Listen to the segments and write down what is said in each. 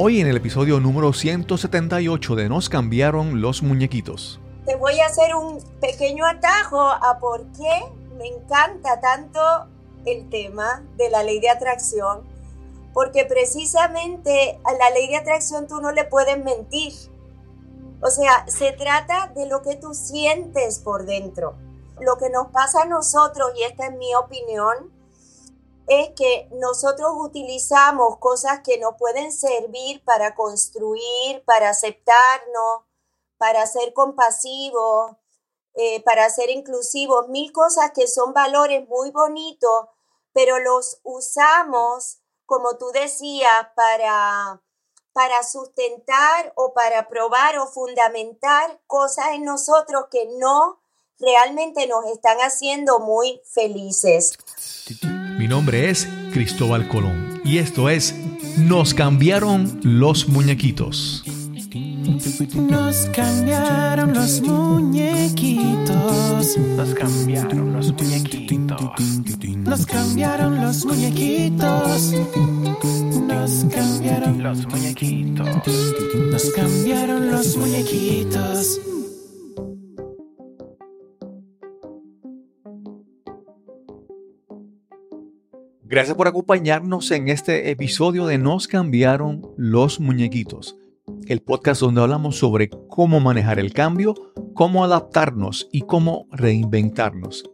Hoy en el episodio número 178 de Nos cambiaron los muñequitos. Te voy a hacer un pequeño atajo a por qué me encanta tanto el tema de la ley de atracción, porque precisamente a la ley de atracción tú no le puedes mentir. O sea, se trata de lo que tú sientes por dentro. Lo que nos pasa a nosotros, y esta es mi opinión, es que nosotros utilizamos cosas que nos pueden servir para construir, para aceptarnos, para ser compasivos, eh, para ser inclusivos, mil cosas que son valores muy bonitos, pero los usamos, como tú decías, para, para sustentar o para probar o fundamentar cosas en nosotros que no realmente nos están haciendo muy felices. Mi nombre es Cristóbal Colón y esto es Nos cambiaron los muñequitos. Nos cambiaron los muñequitos. Nos cambiaron los muñequitos. Nos cambiaron los muñequitos. Nos cambiaron los muñequitos. Nos cambiaron los muñequitos. Gracias por acompañarnos en este episodio de Nos cambiaron los muñequitos, el podcast donde hablamos sobre cómo manejar el cambio, cómo adaptarnos y cómo reinventarnos.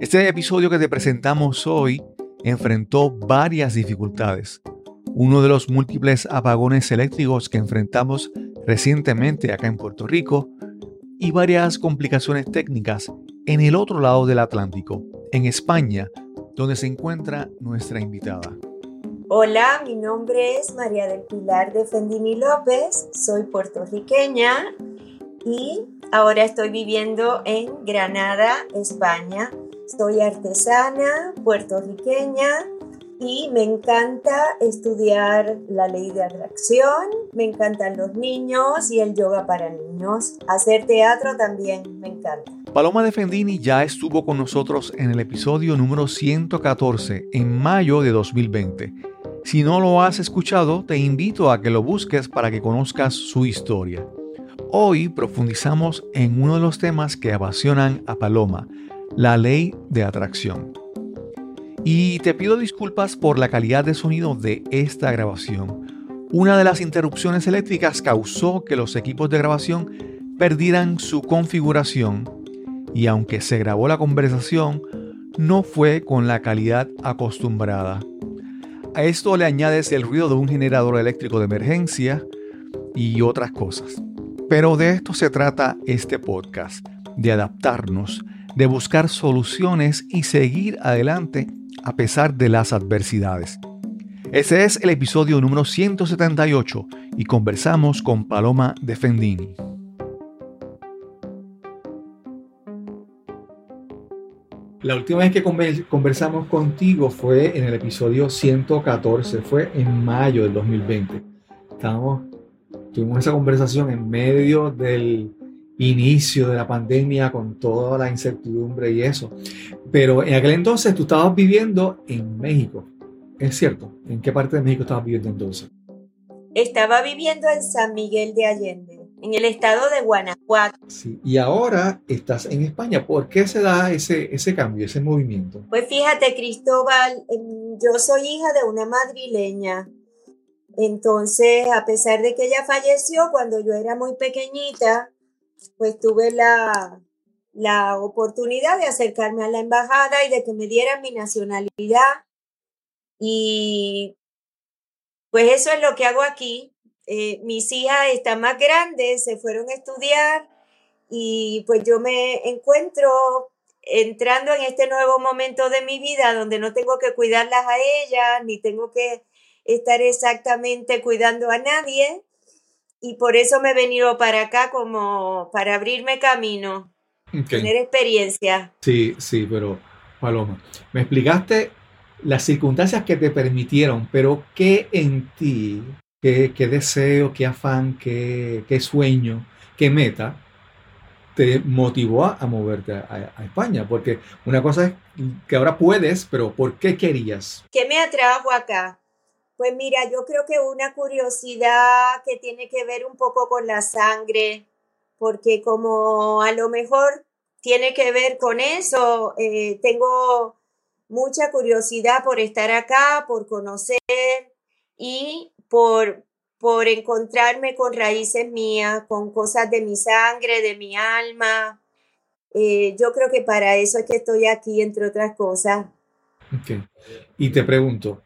Este episodio que te presentamos hoy enfrentó varias dificultades. Uno de los múltiples apagones eléctricos que enfrentamos recientemente acá en Puerto Rico y varias complicaciones técnicas en el otro lado del Atlántico, en España, donde se encuentra nuestra invitada. Hola, mi nombre es María del Pilar de Fendini López, soy puertorriqueña y ahora estoy viviendo en Granada, España. Soy artesana puertorriqueña me encanta estudiar la ley de atracción, me encantan los niños y el yoga para niños. Hacer teatro también me encanta. Paloma de Fendini ya estuvo con nosotros en el episodio número 114 en mayo de 2020. Si no lo has escuchado, te invito a que lo busques para que conozcas su historia. Hoy profundizamos en uno de los temas que apasionan a Paloma, la ley de atracción. Y te pido disculpas por la calidad de sonido de esta grabación. Una de las interrupciones eléctricas causó que los equipos de grabación perdieran su configuración y aunque se grabó la conversación, no fue con la calidad acostumbrada. A esto le añades el ruido de un generador eléctrico de emergencia y otras cosas. Pero de esto se trata este podcast, de adaptarnos, de buscar soluciones y seguir adelante a pesar de las adversidades. Ese es el episodio número 178 y conversamos con Paloma de Fendini. La última vez que conversamos contigo fue en el episodio 114, fue en mayo del 2020. Estábamos, tuvimos esa conversación en medio del inicio de la pandemia con toda la incertidumbre y eso. Pero en aquel entonces tú estabas viviendo en México. ¿Es cierto? ¿En qué parte de México estabas viviendo entonces? Estaba viviendo en San Miguel de Allende en el estado de Guanajuato. Sí, y ahora estás en España. ¿Por qué se da ese, ese cambio, ese movimiento? Pues fíjate, Cristóbal, em, yo soy hija de una madrileña. Entonces, a pesar de que ella falleció cuando yo era muy pequeñita, pues tuve la, la oportunidad de acercarme a la embajada y de que me dieran mi nacionalidad. Y pues eso es lo que hago aquí. Eh, mis hijas están más grandes, se fueron a estudiar y pues yo me encuentro entrando en este nuevo momento de mi vida donde no tengo que cuidarlas a ellas, ni tengo que estar exactamente cuidando a nadie. Y por eso me he venido para acá como para abrirme camino, tener experiencia. Sí, sí, pero Paloma, me explicaste las circunstancias que te permitieron, pero ¿qué en ti qué, deseo, qué afán, qué, sueño, qué meta te motivó a, moverte a, España? Porque una cosa es que ahora puedes, pero ¿por qué querías? ¿Qué me atrajo acá? Pues mira, yo creo que una curiosidad que tiene que ver un poco con la sangre, porque como a lo mejor tiene que ver con eso, eh, tengo mucha curiosidad por estar acá, por conocer y por, por encontrarme con raíces mías, con cosas de mi sangre, de mi alma. Eh, yo creo que para eso es que estoy aquí, entre otras cosas. Ok. Y te pregunto,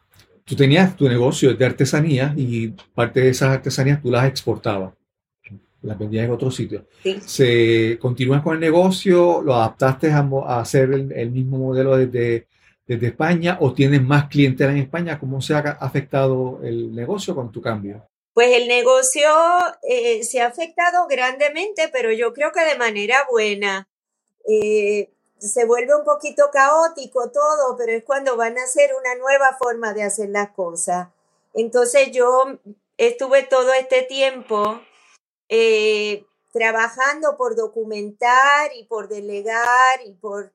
tú tenías tu negocio de artesanía y parte de esas artesanías tú las exportabas, las vendías en otros sitios. Sí. ¿Se continúas con el negocio? ¿Lo adaptaste a, hacer el, el mismo modelo desde, desde España o tienes más clientela en España? ¿Cómo se ha afectado el negocio con tu cambio? Pues el negocio eh, se ha afectado grandemente, pero yo creo que de manera buena. Eh, se vuelve un poquito caótico todo, pero es cuando van a hacer una nueva forma de hacer las cosas. Entonces yo estuve todo este tiempo eh, trabajando por documentar y por delegar y por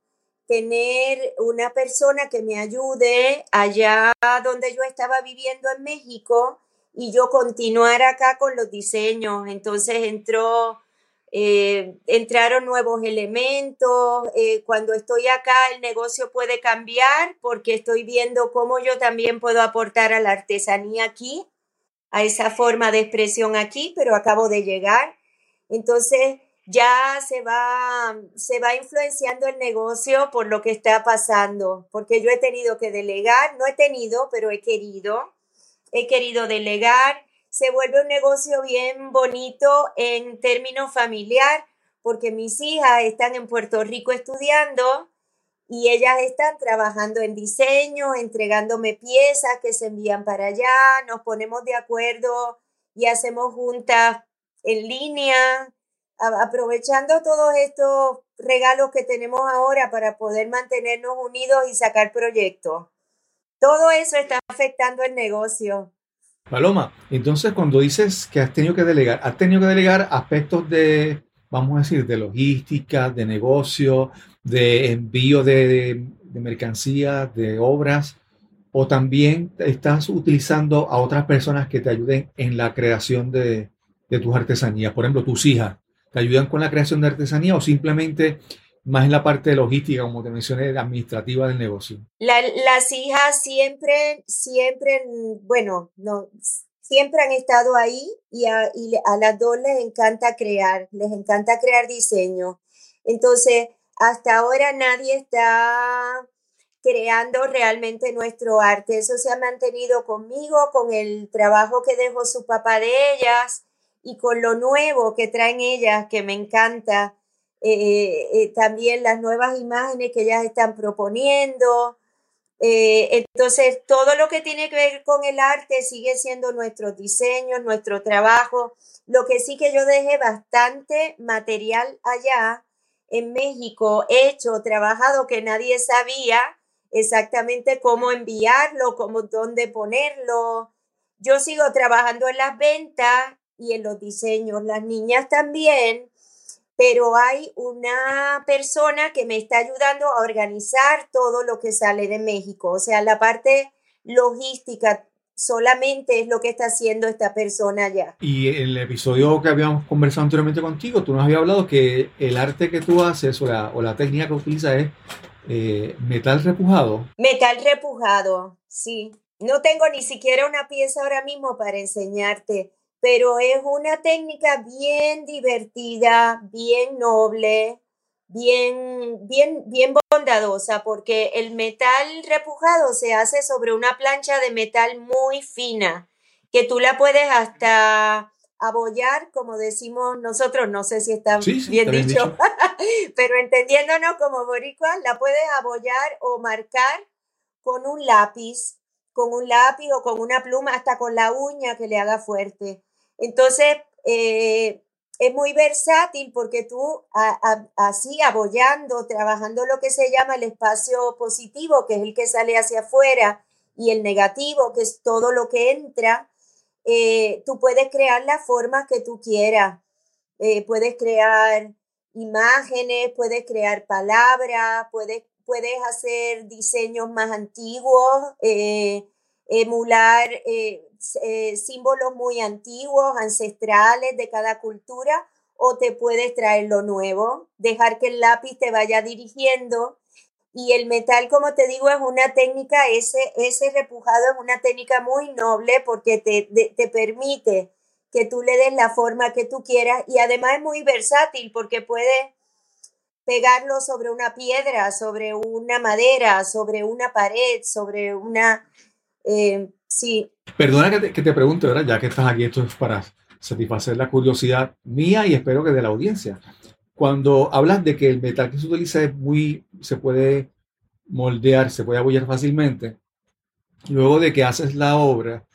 tener una persona que me ayude allá donde yo estaba viviendo en México y yo continuar acá con los diseños. Entonces entró, eh, entraron nuevos elementos. eh, cuando estoy acá el negocio puede cambiar porque estoy viendo cómo yo también puedo aportar a la artesanía aquí, a esa forma de expresión aquí, pero acabo de llegar. Entonces ya se va, se va influenciando el negocio por lo que está pasando, porque yo he tenido que delegar, no he tenido, pero he querido he querido delegar. Se vuelve un negocio bien bonito en términos familiar, porque mis hijas están en Puerto Rico estudiando y ellas están trabajando en diseño, entregándome piezas que se envían para allá, nos ponemos de acuerdo y hacemos juntas en línea, aprovechando todos estos regalos que tenemos ahora para poder mantenernos unidos y sacar proyectos. Todo eso está afectando el negocio. Paloma, entonces cuando dices que has tenido que delegar, has tenido que delegar aspectos de, vamos a decir, de logística, de negocio, de envío de, mercancías, de obras, o también estás utilizando a otras personas que te ayuden en la creación de, de tus artesanías. Por ejemplo, tus hijas, ¿te ayudan con la creación de artesanía o simplemente más en la parte de logística, como te mencioné, administrativa del negocio? La- las hijas siempre, siempre, bueno, no, siempre han estado ahí y a, y a las dos les encanta crear, les encanta crear diseño. Entonces, hasta ahora nadie está creando realmente nuestro arte. Eso se ha mantenido conmigo, con el trabajo que dejó su papá de ellas y con lo nuevo que traen ellas, que me encanta. Eh, eh, también las nuevas imágenes que ellas están proponiendo. Eh, entonces, todo lo que tiene que ver con el arte sigue siendo nuestros diseños, nuestro trabajo. Lo que sí que yo dejé bastante material allá en México, hecho, trabajado, que nadie sabía exactamente cómo enviarlo, cómo, dónde ponerlo. Yo sigo trabajando en las ventas y en los diseños, las niñas también, pero hay una persona que me está ayudando a organizar todo lo que sale de México. O sea, la parte logística solamente es lo que está haciendo esta persona allá. Y en el episodio que habíamos conversado anteriormente contigo, tú nos habías hablado que el arte que tú haces o la, o la técnica que utilizas es eh, metal repujado. Metal repujado, sí. No tengo ni siquiera una pieza ahora mismo para enseñarte, pero es una técnica bien divertida, bien noble, bien, bien, bien bondadosa, porque el metal repujado se hace sobre una plancha de metal muy fina, que tú la puedes hasta abollar, como decimos nosotros, no sé si está Sí, sí, bien dicho, dicho. pero entendiéndonos como boricuas, la puedes abollar o marcar con un lápiz, con un lápiz o con una pluma, hasta con la uña que le haga fuerte. Entonces, eh, es muy versátil porque tú así abollando, trabajando lo que se llama el espacio positivo, que es el que sale hacia afuera, y el negativo, que es todo lo que entra, eh, tú puedes crear las formas que tú quieras. Eh, puedes crear imágenes, puedes crear palabras, puedes, puedes hacer diseños más antiguos. Emular eh, eh, símbolos muy antiguos, ancestrales de cada cultura, o te puedes traer lo nuevo, dejar que el lápiz te vaya dirigiendo. Y el metal, como te digo, es una técnica, ese, ese repujado es una técnica muy noble porque te, te permite que tú le des la forma que tú quieras y además es muy versátil porque puedes pegarlo sobre una piedra, sobre una madera, sobre una pared, sobre una... Eh, sí. Perdona que te, que te, pregunte, ¿verdad? Ya que estás aquí, esto es para satisfacer la curiosidad mía y espero que de la audiencia. Cuando hablas de que el metal que se utiliza es muy, se puede moldear, se puede abollar fácilmente, luego de que haces la obra,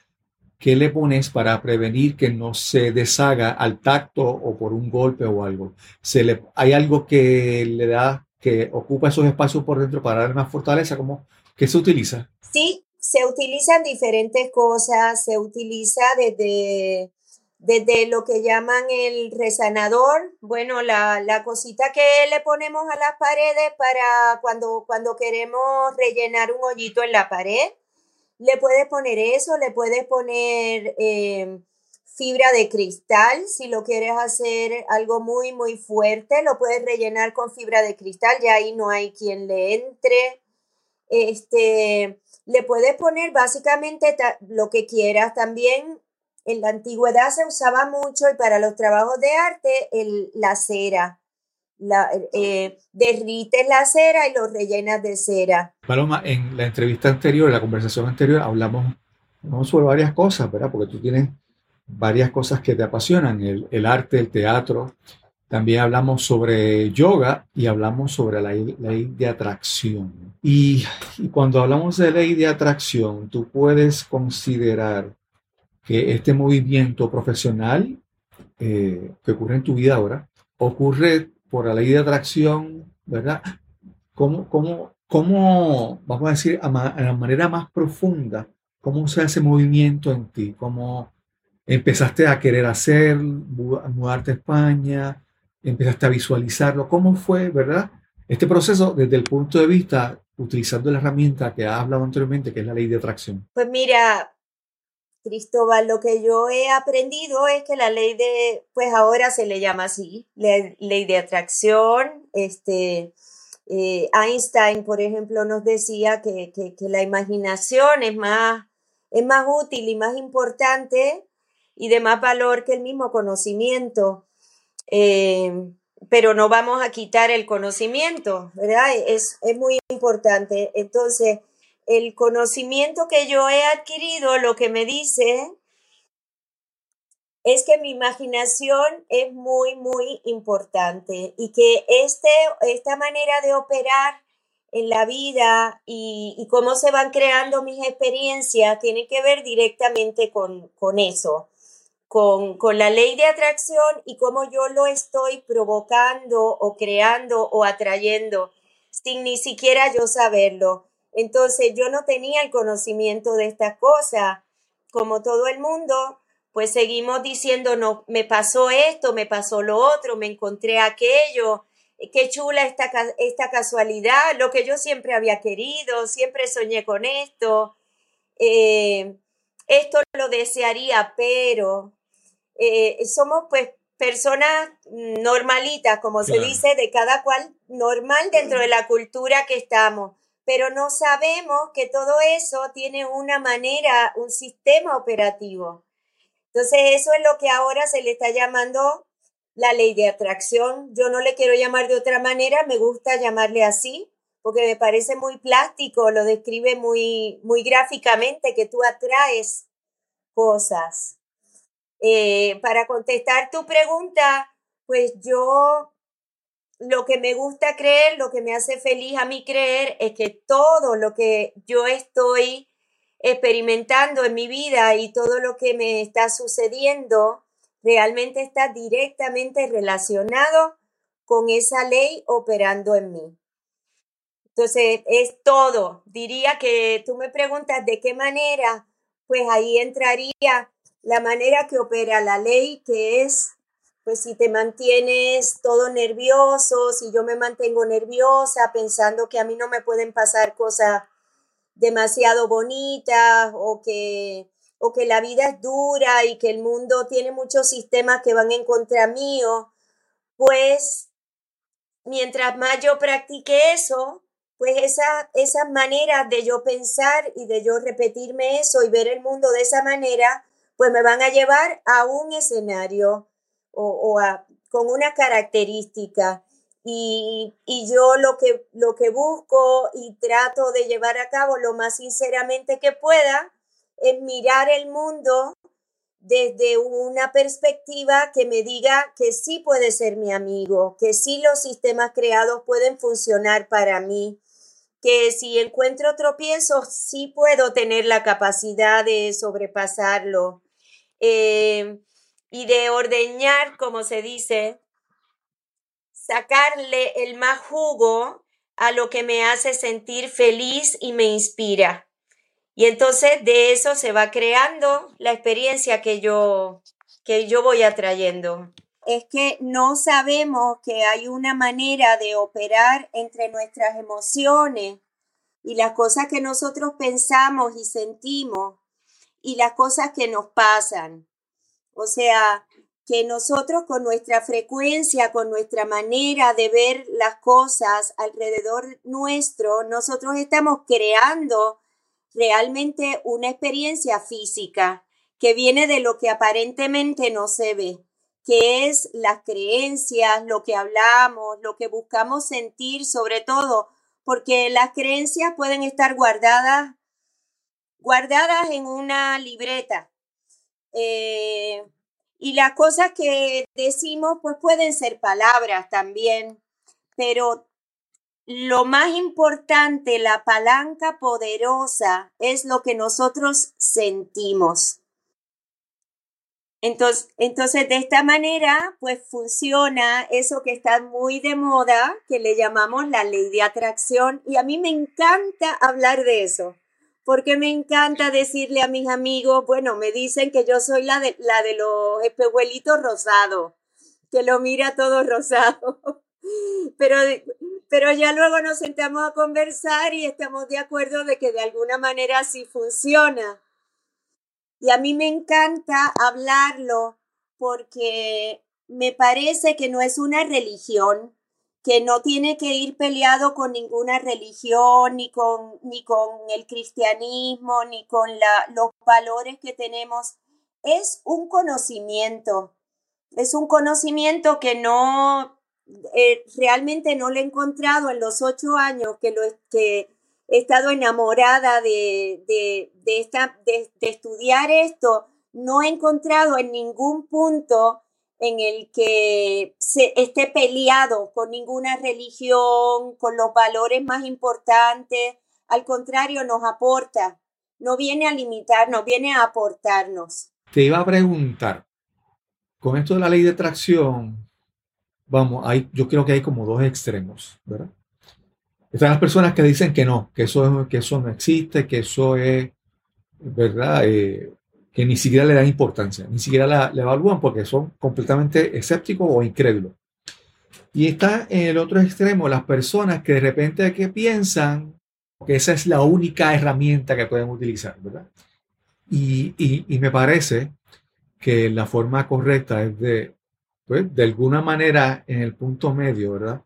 ¿qué le pones para prevenir que no se deshaga al tacto o por un golpe o algo? ¿Se le, ¿Hay algo que le da, que ocupa esos espacios por dentro para darle más fortaleza? ¿Cómo, ¿Qué se utiliza? Sí, se utilizan diferentes cosas, se utiliza desde, desde lo que llaman el resanador, bueno, la, la cosita que le ponemos a las paredes para cuando, cuando queremos rellenar un hoyito en la pared le puedes poner eso, le puedes poner em, fibra de cristal, si lo quieres hacer algo muy, muy fuerte, lo puedes rellenar con fibra de cristal, ya ahí no hay quien le entre. Este, le puedes poner básicamente lo que quieras. También en la antigüedad se usaba mucho y para los trabajos de arte el, la cera la, eh, derrites la cera y lo rellenas de cera. Paloma, en la entrevista anterior, en la conversación anterior, hablamos, sobre varias cosas, ¿verdad? Porque tú tienes varias cosas que te apasionan, el, el arte, el teatro. También hablamos sobre yoga y hablamos sobre la ley de atracción. Y, cuando hablamos de ley de atracción, tú puedes considerar que este movimiento profesional eh, que ocurre en tu vida ahora ocurre por la ley de atracción, ¿verdad? ¿Cómo, cómo, cómo vamos a decir, a, la manera más profunda, cómo se hace movimiento en ti? ¿Cómo empezaste a querer hacer, mudarte a España? ¿Empezaste a visualizarlo? ¿Cómo fue, verdad? Este proceso desde el punto de vista, utilizando la herramienta que ha hablado anteriormente, que es la ley de atracción. Pues mira, Cristóbal, lo que yo he aprendido es que la ley de, pues ahora se le llama así, ley de atracción. Este, eh, Einstein, por ejemplo, nos decía que, que, la imaginación es más, es más útil y más importante y de más valor que el mismo conocimiento. Eh, pero no vamos a quitar el conocimiento, ¿verdad? Es, es muy importante. Entonces, el conocimiento que yo he adquirido lo que me dice es que mi imaginación es muy, muy importante y que este, esta manera de operar en la vida y, cómo se van creando mis experiencias tiene que ver directamente con, eso, con, con la ley de atracción y cómo yo lo estoy provocando o creando o atrayendo sin ni siquiera yo saberlo. Entonces yo no tenía el conocimiento de estas cosas. Como todo el mundo, pues seguimos diciendo, no, me pasó esto, me pasó lo otro, me encontré aquello, qué chula esta, esta casualidad, lo que yo siempre había querido, siempre soñé con esto, eh, esto lo desearía, pero eh, somos pues personas normalitas, como se dice, de cada cual normal dentro de la cultura que estamos pero no sabemos que todo eso tiene una manera, un sistema operativo. Entonces, eso es lo que ahora se le está llamando la ley de atracción. Yo no le quiero llamar de otra manera, me gusta llamarle así, porque me parece muy plástico, lo describe muy, muy gráficamente, que tú atraes cosas. Eh, para contestar tu pregunta, pues yo lo que me gusta creer, lo que me hace feliz a mí creer es que todo lo que yo estoy experimentando en mi vida y todo lo que me está sucediendo realmente está directamente relacionado con esa ley operando en mí. Entonces, es todo. Diría que tú me preguntas de qué manera, pues ahí entraría la manera que opera la ley, que es pues si te mantienes todo nervioso, si yo me mantengo nerviosa pensando que a mí no me pueden pasar cosas demasiado bonitas o que, o que la vida es dura y que el mundo tiene muchos sistemas que van en contra mío, pues mientras más yo practique eso, pues esa, esas maneras de yo pensar y de yo repetirme eso y ver el mundo de esa manera, pues me van a llevar a un escenario o, a, con una característica. Y, y, yo lo que, lo que busco y trato de llevar a cabo lo más sinceramente que pueda es mirar el mundo desde una perspectiva que me diga que sí puede ser mi amigo, que sí los sistemas creados pueden funcionar para mí, que si encuentro tropiezos, sí puedo tener la capacidad de sobrepasarlo eh, y de ordeñar, como se dice, sacarle el más jugo a lo que me hace sentir feliz y me inspira. Y entonces de eso se va creando la experiencia que yo, que yo voy atrayendo es que no sabemos que hay una manera de operar entre nuestras emociones y las cosas que nosotros pensamos y sentimos y las cosas que nos pasan. O sea, que nosotros con nuestra frecuencia, con nuestra manera de ver las cosas alrededor nuestro, nosotros estamos creando realmente una experiencia física que viene de lo que aparentemente no se ve que es las creencias, lo que hablamos, lo que buscamos sentir, sobre todo, porque las creencias pueden estar guardadas, guardadas en una libreta. Eh, y las cosas que decimos, pues pueden ser palabras también, pero lo más importante, la palanca poderosa, es lo que nosotros sentimos. Entonces, entonces, de esta manera, pues funciona eso que está muy de moda, que le llamamos la ley de atracción. Y a mí me encanta hablar de eso, porque me encanta decirle a mis amigos, bueno, me dicen que yo soy la de, la de los espejuelitos rosados, que lo mira todo rosado. Pero, pero ya luego nos sentamos a conversar y estamos de acuerdo de que de alguna manera sí funciona. Y a mí me encanta hablarlo porque me parece que no es una religión, que no tiene que ir peleado con ninguna religión, ni con, ni con el cristianismo, ni con la, los valores que tenemos. Es un conocimiento, es un conocimiento que no, eh, realmente no lo he encontrado en los ocho años que, lo, que, he estado enamorada de, de, de, esta, de, estudiar esto, no he encontrado en ningún punto en el que se esté peleado con ninguna religión, con los valores más importantes. Al contrario, nos aporta. No viene a limitarnos, viene a aportarnos. Te iba a preguntar, con esto de la ley de atracción, vamos, hay, yo creo que hay como dos extremos, ¿verdad? Están las personas que dicen que no, que eso, que eso no existe, que eso es, ¿verdad? Eh, que ni siquiera le dan importancia, ni siquiera la, evalúan porque son completamente escépticos o incrédulos. Y está en el otro extremo las personas que de repente que piensan que esa es la única herramienta que pueden utilizar, ¿verdad? Y, y, y me parece que la forma correcta es de, pues, de alguna manera en el punto medio, ¿verdad?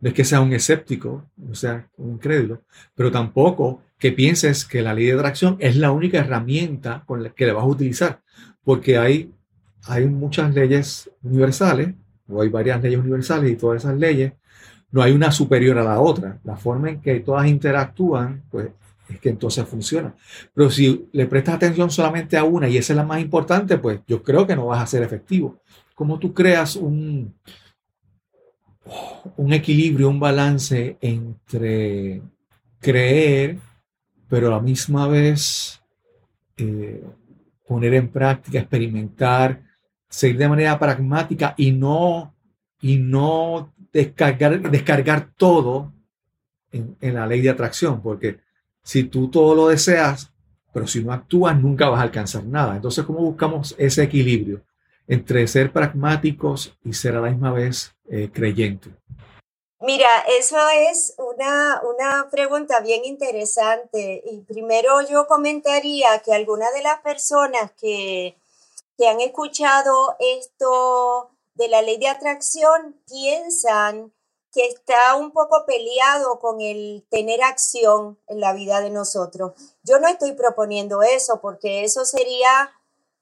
no es que sea un escéptico, o sea, un incrédulo, pero tampoco que pienses que la ley de atracción es la única herramienta con la que le vas a utilizar, porque hay, hay muchas leyes universales, o hay varias leyes universales y todas esas leyes, no hay una superior a la otra. La forma en que todas interactúan, pues es que entonces funciona. Pero si le prestas atención solamente a una y esa es la más importante, pues yo creo que no vas a ser efectivo. Como tú creas un, un equilibrio, un balance entre creer, pero a la misma vez eh, poner en práctica, experimentar, seguir de manera pragmática y no, y no descargar, descargar todo en, en la ley de atracción, porque si tú todo lo deseas, pero si no actúas, nunca vas a alcanzar nada. Entonces, ¿cómo buscamos ese equilibrio? entre ser pragmáticos y ser a la misma vez eh, creyentes. Mira, eso es una, una pregunta bien interesante. Y primero yo comentaría que algunas de las personas que, que han escuchado esto de la ley de atracción piensan que está un poco peleado con el tener acción en la vida de nosotros. Yo no estoy proponiendo eso porque eso sería,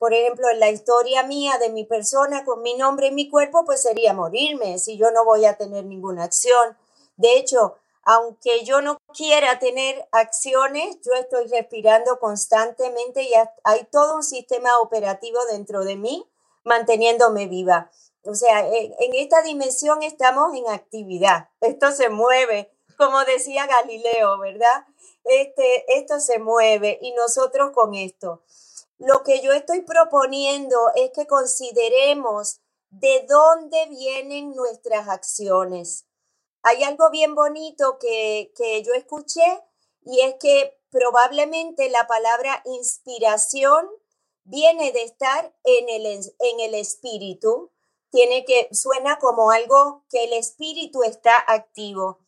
por ejemplo, en la historia mía de mi persona con mi nombre y mi cuerpo, pues sería morirme si yo no voy a tener ninguna acción. De hecho, aunque yo no quiera tener acciones, yo estoy respirando constantemente y hay todo un sistema operativo dentro de mí manteniéndome viva. O sea, en, esta dimensión estamos en actividad. Esto se mueve, como decía Galileo, ¿verdad? Este, esto se mueve y nosotros con esto. Lo que yo estoy proponiendo es que consideremos de dónde vienen nuestras acciones. Hay algo bien bonito que, que yo escuché y es que probablemente la palabra inspiración viene de estar en el, en el espíritu tiene que, suena como algo que el espíritu está activo.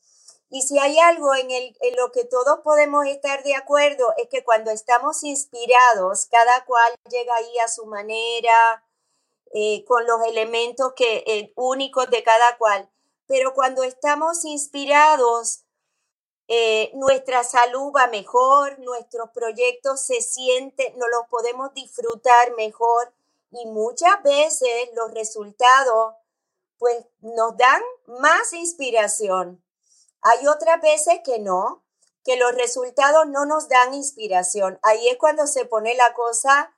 Y si hay algo en, el, en lo que todos podemos estar de acuerdo es que cuando estamos inspirados, cada cual llega ahí a su manera, eh, con los elementos que, eh, únicos de cada cual. Pero cuando estamos inspirados, eh, nuestra salud va mejor, nuestros proyectos se sienten, nos los podemos disfrutar mejor y muchas veces los resultados pues nos dan más inspiración. Hay otras veces que no, que los resultados no nos dan inspiración. Ahí es cuando se pone la cosa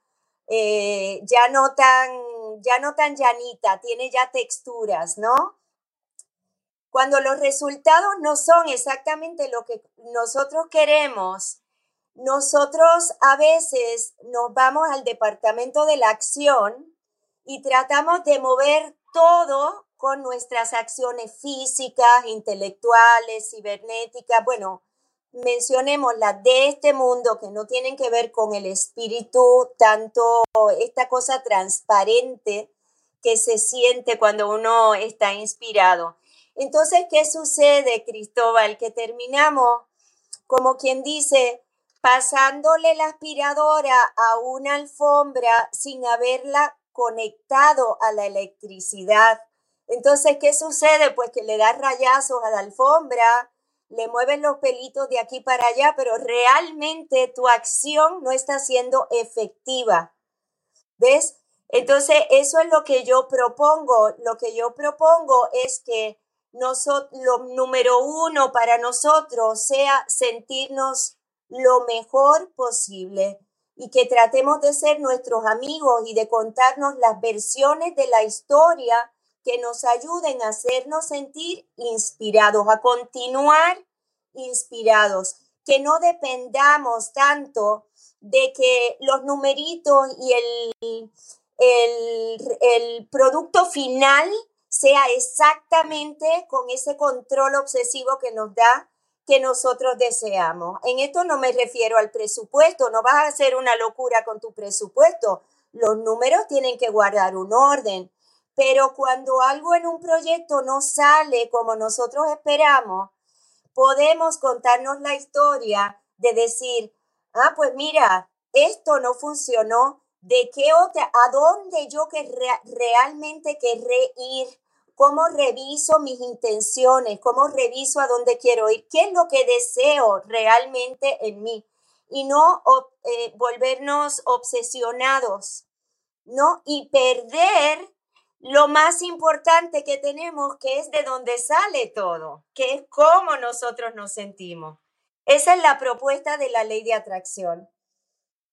eh, ya no tan ya no tan llanita, tiene ya texturas, ¿no? Cuando los resultados no son exactamente lo que nosotros queremos, nosotros a veces nos vamos al departamento de la acción y tratamos de mover todo con nuestras acciones físicas, intelectuales, cibernéticas, bueno, mencionemos las de este mundo que no tienen que ver con el espíritu, tanto esta cosa transparente que se siente cuando uno está inspirado. Entonces, ¿qué sucede, Cristóbal? Que terminamos, como quien dice, pasándole la aspiradora a una alfombra sin haberla conectado a la electricidad. Entonces, ¿qué sucede? Pues que le das rayazos a la alfombra, le mueves los pelitos de aquí para allá, pero realmente tu acción no está siendo efectiva. ¿Ves? Entonces, eso es lo que yo propongo. Lo que yo propongo es que nosotros, lo número uno para nosotros sea sentirnos lo mejor posible y que tratemos de ser nuestros amigos y de contarnos las versiones de la historia que nos ayuden a hacernos sentir inspirados, a continuar inspirados, que no dependamos tanto de que los numeritos y el, el, el producto final sea exactamente con ese control obsesivo que nos da que nosotros deseamos. En esto no me refiero al presupuesto, no vas a hacer una locura con tu presupuesto. Los números tienen que guardar un orden, pero cuando algo en un proyecto no sale como nosotros esperamos, podemos contarnos la historia de decir, ah, pues mira, esto no funcionó, ¿de qué otra, a dónde yo que realmente querré ir? cómo reviso mis intenciones, cómo reviso a dónde quiero ir, qué es lo que deseo realmente en mí y no eh, volvernos obsesionados, ¿no? Y perder lo más importante que tenemos, que es de dónde sale todo, que es cómo nosotros nos sentimos. Esa es la propuesta de la ley de atracción.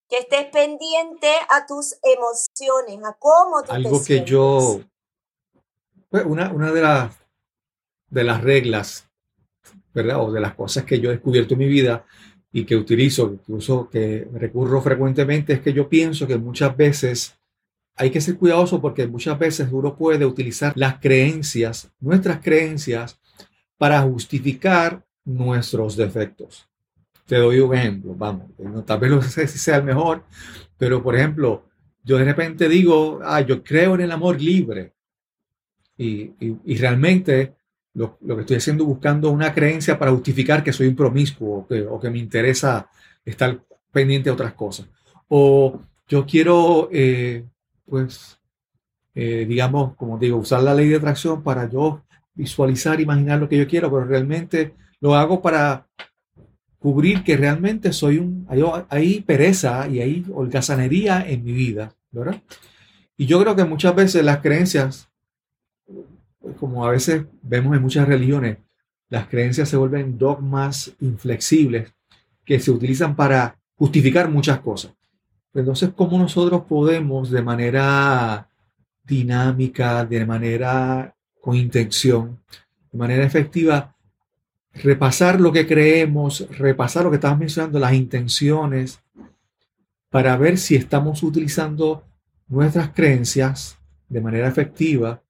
Que estés pendiente a tus emociones, a cómo tú Algo que yo pues, una, una de, las, de las reglas, ¿verdad? O de las cosas que yo he descubierto en mi vida y que utilizo, incluso que recurro frecuentemente, es que yo pienso que muchas veces hay que ser cuidadoso porque muchas veces uno puede utilizar las creencias, nuestras creencias, para justificar nuestros defectos. Te doy un ejemplo, vamos, tal vez no sé si sea el mejor, pero por ejemplo, yo de repente digo, ah, yo creo en el amor libre, y, realmente lo, que estoy haciendo buscando una creencia para justificar que soy un promiscuo o que, me interesa estar pendiente de otras cosas. O yo quiero, eh, pues, eh, digamos, como digo, usar la ley de atracción para yo visualizar, imaginar lo que yo quiero, pero realmente lo hago para cubrir que realmente soy un, hay, hay pereza y hay holgazanería en mi vida, ¿verdad? Y yo creo que muchas veces las creencias, como a veces vemos en muchas religiones, las creencias se vuelven dogmas inflexibles que se utilizan para justificar muchas cosas. Entonces, ¿cómo nosotros podemos de manera dinámica, de manera con intención, de manera efectiva, repasar lo que creemos, repasar lo que estamos mencionando, las intenciones, para ver si estamos utilizando nuestras creencias de manera efectiva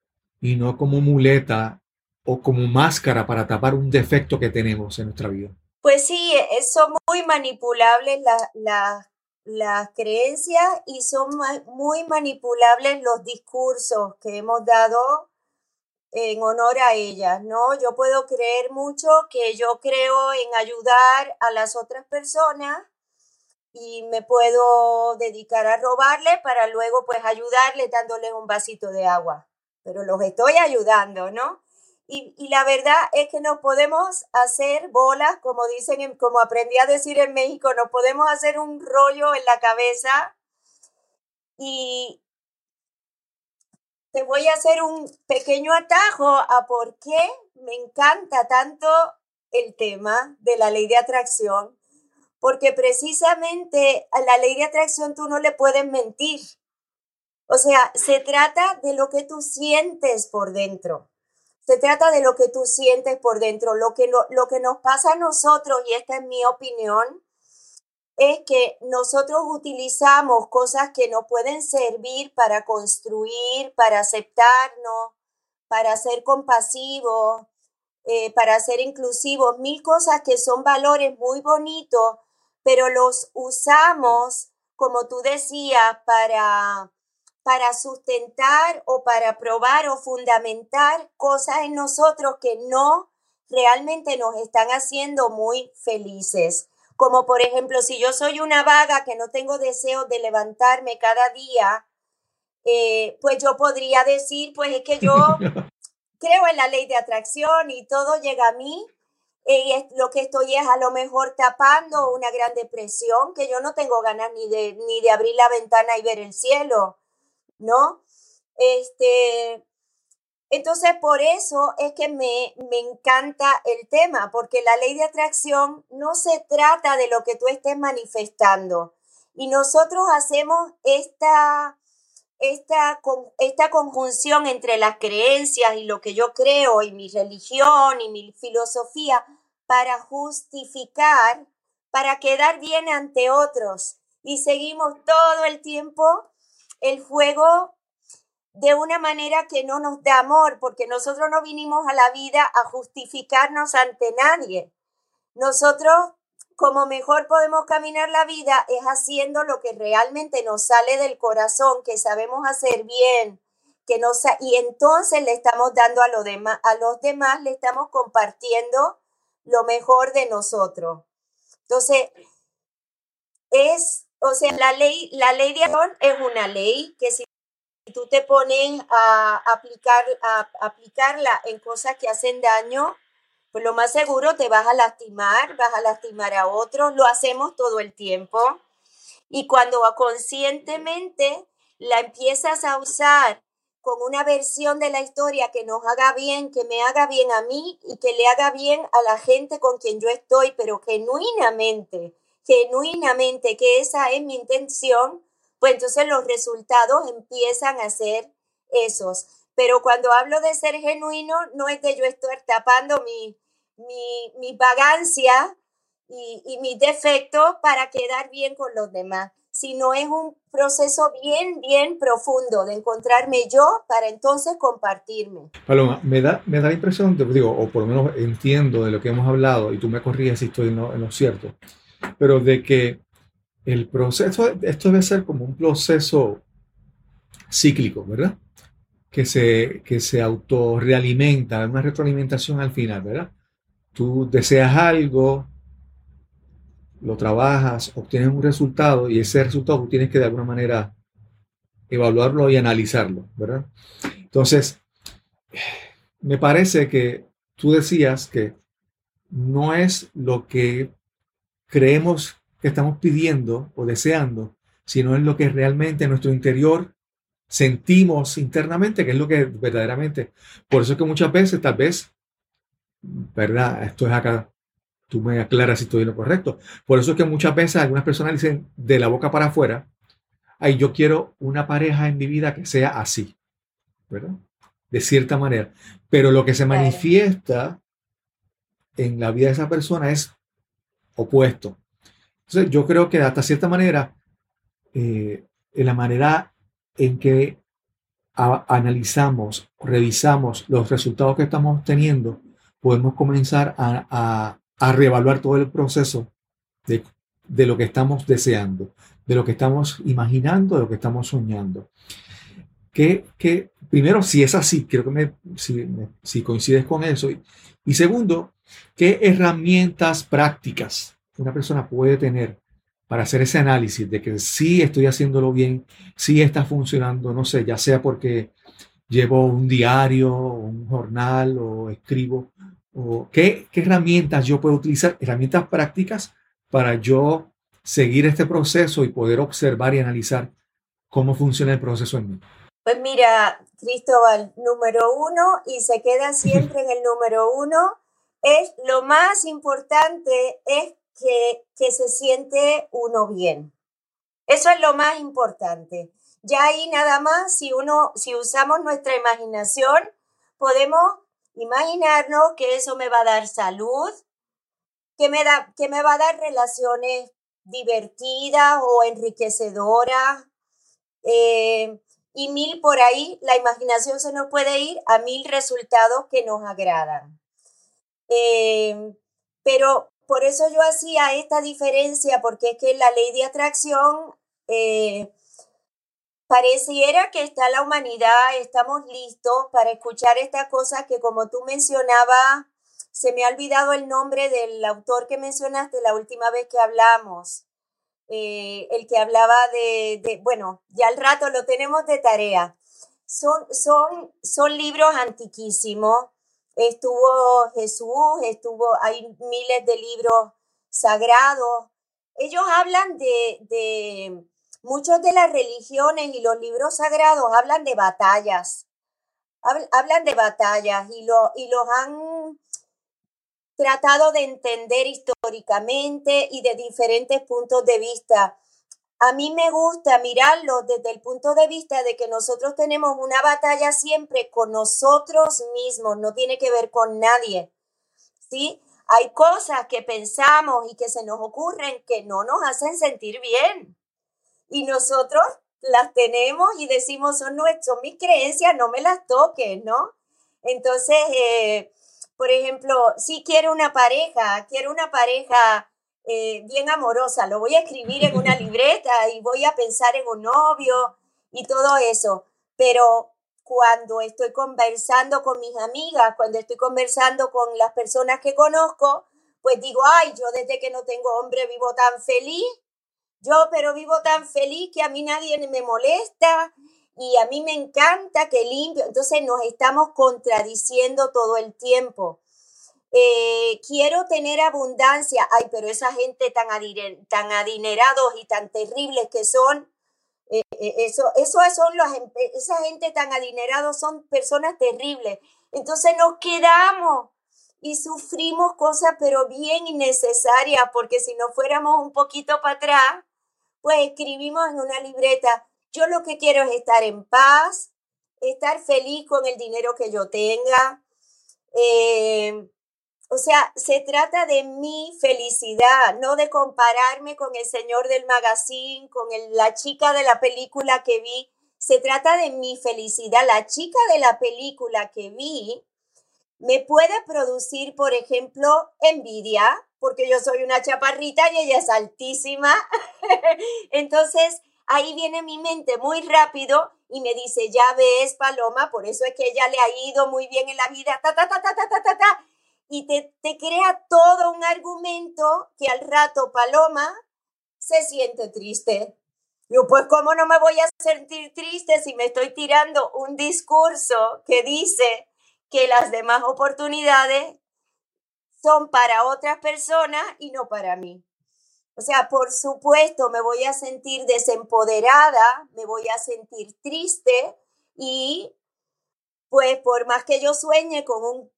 y no como muleta o como máscara para tapar un defecto que tenemos en nuestra vida. Pues sí, e, son muy manipulables las creencias y son muy manipulables los discursos que hemos dado en honor a ellas, ¿no? Yo puedo creer mucho que yo creo en ayudar a las otras personas y me puedo dedicar a robarle para luego pues ayudarle dándole un vasito de agua. Pero los estoy ayudando, ¿no? Y, la verdad es que no podemos hacer bolas, como dicen, como aprendí a decir en México, no podemos hacer un rollo en la cabeza. Y te voy a hacer un pequeño atajo a por qué me encanta tanto el tema de la ley de atracción porque precisamente a la ley de atracción tú no le puedes mentir. O sea, se trata de lo que tú sientes por dentro. Se trata de lo que tú sientes por dentro. Lo que, lo, que nos pasa a nosotros, y esta es mi opinión, es que nosotros utilizamos cosas que nos pueden servir para construir, para aceptarnos, para ser compasivos, eh, para ser inclusivos, mil cosas que son valores muy bonitos, pero los usamos, como tú decías, para, para sustentar o para probar o fundamentar cosas en nosotros que no realmente nos están haciendo muy felices. Como por ejemplo, si yo soy una vaga que no tengo deseo de levantarme cada día, eh, pues yo podría decir, pues es que yo creo en la ley de atracción y todo llega a mí y lo que estoy es a lo mejor tapando una gran depresión, que yo no tengo ganas ni de, ni de abrir la ventana y ver el cielo, ¿no? Este, entonces, por eso es que me, me encanta el tema, porque la ley de atracción no se trata de lo que tú estés manifestando. Y nosotros hacemos esta, esta, esta conjunción entre las creencias y lo que yo creo y mi religión y mi filosofía para justificar, para quedar bien ante otros. Y seguimos todo el tiempo el juego de una manera que no nos da amor, porque nosotros no vinimos a la vida a justificarnos ante nadie. Nosotros como mejor podemos caminar la vida es haciendo lo que realmente nos sale del corazón, que sabemos hacer bien, que nos, y entonces le estamos dando a, lo demás, a los demás, le estamos compartiendo lo mejor de nosotros. Entonces, es, o sea, la ley, la ley de acción es una ley que si tú te pones a, aplicar, a aplicarla en cosas que hacen daño, pues lo más seguro te vas a lastimar, vas a lastimar a otros, lo hacemos todo el tiempo. Y cuando conscientemente la empiezas a usar con una versión de la historia que nos haga bien, que me haga bien a mí y que le haga bien a la gente con quien yo estoy, pero genuinamente, genuinamente, que esa es mi intención, pues entonces los resultados empiezan a ser esos. Pero cuando hablo de ser genuino, no es que yo estar tapando mi, mi, mi vagancia y, y mis defectos para quedar bien con los demás, sino es un proceso bien, bien profundo de encontrarme yo para entonces compartirme. Paloma, me da, me da la impresión, te digo, o por lo menos entiendo de lo que hemos hablado, y tú me corriges si estoy en en lo cierto, pero de que el proceso, esto debe ser como un proceso cíclico, ¿verdad? que se, que se autorrealimenta, una retroalimentación al final, ¿verdad? Tú deseas algo, lo trabajas, obtienes un resultado y ese resultado tú tienes que de alguna manera evaluarlo y analizarlo, ¿verdad? Entonces, me parece que tú decías que no es lo que creemos que estamos pidiendo o deseando, sino es lo que realmente en nuestro interior sentimos internamente, que es lo que verdaderamente. Por eso es que muchas veces, tal vez, ¿verdad? Esto es acá, tú me aclaras si estoy en lo correcto. Por eso es que muchas veces algunas personas dicen de la boca para afuera, ay, yo quiero una pareja en mi vida que sea así, ¿verdad? De cierta manera. Pero lo que se manifiesta en la vida de esa persona es opuesto. Entonces, yo creo que hasta cierta manera, eh, en la manera en que analizamos, revisamos los resultados que estamos teniendo, podemos comenzar a, reevaluar todo el proceso de, lo que estamos deseando, de lo que estamos imaginando, de lo que estamos soñando. Que, primero, si es así, creo que me, si, coincides con eso. Y segundo, ¿qué herramientas prácticas una persona puede tener para hacer ese análisis de que sí estoy haciéndolo bien, sí está funcionando, no sé, ya sea porque llevo un diario, un jornal o escribo, o qué, qué herramientas yo puedo utilizar, herramientas prácticas para yo seguir este proceso y poder observar y analizar cómo funciona el proceso en mí. Pues mira, Cristóbal, número uno, y se queda siempre en el número uno, es lo más importante es que, que se siente uno bien. Eso es lo más importante. Ya ahí nada más, si uno, si usamos nuestra imaginación, podemos imaginarnos que eso me va a dar salud, que me, da, que me va a dar relaciones divertidas o enriquecedoras, eh, y mil por ahí, la imaginación se nos puede ir a mil resultados que nos agradan. Eh, pero por eso yo hacía esta diferencia, porque es que la ley de atracción eh, pareciera que está la humanidad, estamos listos para escuchar estas cosas que como tú mencionabas, se me ha olvidado el nombre del autor que mencionaste la última vez que hablamos, eh, el que hablaba de, de, bueno, ya al rato lo tenemos de tarea. Son, son, son libros antiquísimos estuvo Jesús, estuvo, hay miles de libros sagrados. Ellos hablan de, de, muchos de las religiones y los libros sagrados hablan de batallas, hablan de batallas y, lo, y los han tratado de entender históricamente y de diferentes puntos de vista a mí me gusta mirarlo desde el punto de vista de que nosotros tenemos una batalla siempre con nosotros mismos, no tiene que ver con nadie. ¿Sí? Hay cosas que pensamos y que se nos ocurren que no nos hacen sentir bien. Y nosotros las tenemos y decimos, son, son mis creencias, no me las toques, ¿no? Entonces, eh, por ejemplo, si quiero una pareja, quiero una pareja eh, bien amorosa, lo voy a escribir en una libreta y voy a pensar en un novio y todo eso. Pero cuando estoy conversando con mis amigas, cuando estoy conversando con las personas que conozco, pues digo, ay, yo desde que no tengo hombre vivo tan feliz, yo pero vivo tan feliz que a mí nadie me molesta y a mí me encanta que limpio. Entonces nos estamos contradiciendo todo el tiempo. Eh, quiero tener abundancia, ay, pero esa gente tan, tan adinerados y tan terribles que son, eh, eh, eso, eso son los, esa gente tan adinerados son personas terribles. Entonces nos quedamos y sufrimos cosas, pero bien innecesarias, porque si no fuéramos un poquito para atrás, pues escribimos en una libreta, yo lo que quiero es estar en paz, estar feliz con el dinero que yo tenga, eh, o sea, se trata de mi felicidad, no de compararme con el señor del magazine, con la chica de la película que vi. Se trata de mi felicidad. La chica de la película que vi me puede producir, por ejemplo, envidia, porque yo soy una chaparrita y ella es altísima. Entonces, ahí viene mi mente muy rápido y me dice, ya ves, Paloma, por eso es que ella le ha ido muy bien en la vida, ta, ta, ta, ta, ta, ta. Y te, te crea todo un argumento que al rato Paloma se siente triste. Yo, pues, ¿cómo no me voy a sentir triste si me estoy tirando un discurso que dice que las demás oportunidades son para otras personas y no para mí? O sea, por supuesto, me voy a sentir desempoderada, me voy a sentir triste y pues por más que yo sueñe con un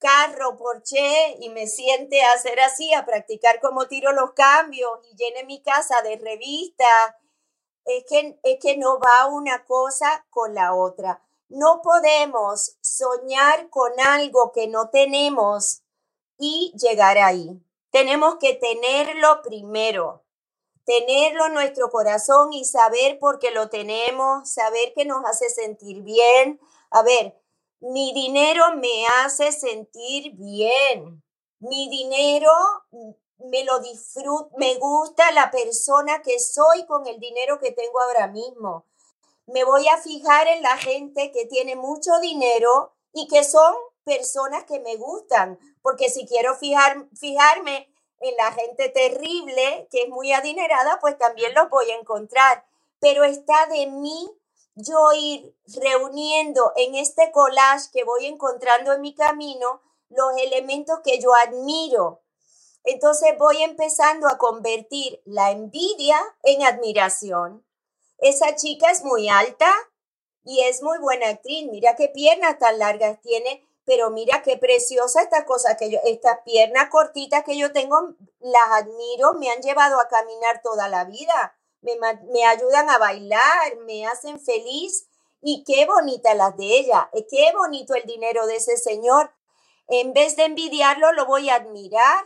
carro Porsche y me siente a hacer así, a practicar cómo tiro los cambios y llene mi casa de revistas, es que, es que no va una cosa con la otra. No podemos soñar con algo que no tenemos y llegar ahí. Tenemos que tenerlo primero, tenerlo en nuestro corazón y saber por qué lo tenemos, saber que nos hace sentir bien. A ver, mi dinero me hace sentir bien. Mi dinero me lo disfruto, me gusta la persona que soy con el dinero que tengo ahora mismo. Me voy a fijar en la gente que tiene mucho dinero y que son personas que me gustan, porque si quiero fijar, fijarme en la gente terrible, que es muy adinerada, pues también los voy a encontrar. Pero está de mí yo ir reuniendo en este collage que voy encontrando en mi camino los elementos que yo admiro. Entonces voy empezando a convertir la envidia en admiración. Esa chica es muy alta y es muy buena actriz. Mira qué piernas tan largas tiene pero mira qué preciosa esta cosa que yo, estas piernas cortitas que yo tengo, las admiro, me han llevado a caminar toda la vida, me, me ayudan a bailar, me hacen feliz y qué bonita las de ella, eh, qué bonito el dinero de ese señor. En vez de envidiarlo, lo voy a admirar.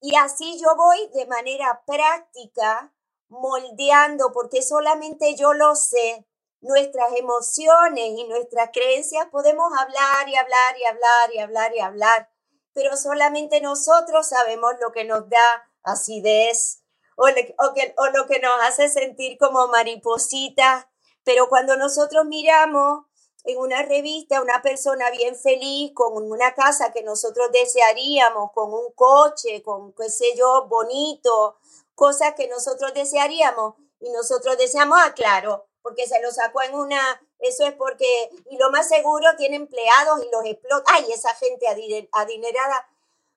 Y así yo voy de manera práctica moldeando, porque solamente yo lo sé, nuestras emociones y nuestras creencias, podemos hablar y hablar y hablar y hablar y hablar, pero solamente nosotros sabemos lo que nos da acidez o, o, lo que nos hace sentir como maripositas. Pero cuando nosotros miramos en una revista a una persona bien feliz, con una casa que nosotros desearíamos, con un coche, con qué sé yo, bonito, cosas que nosotros desearíamos, y nosotros deseamos, ah, claro, porque se lo sacó en una, eso es porque, y lo más seguro tiene empleados y los explota, ay, esa gente adinerada,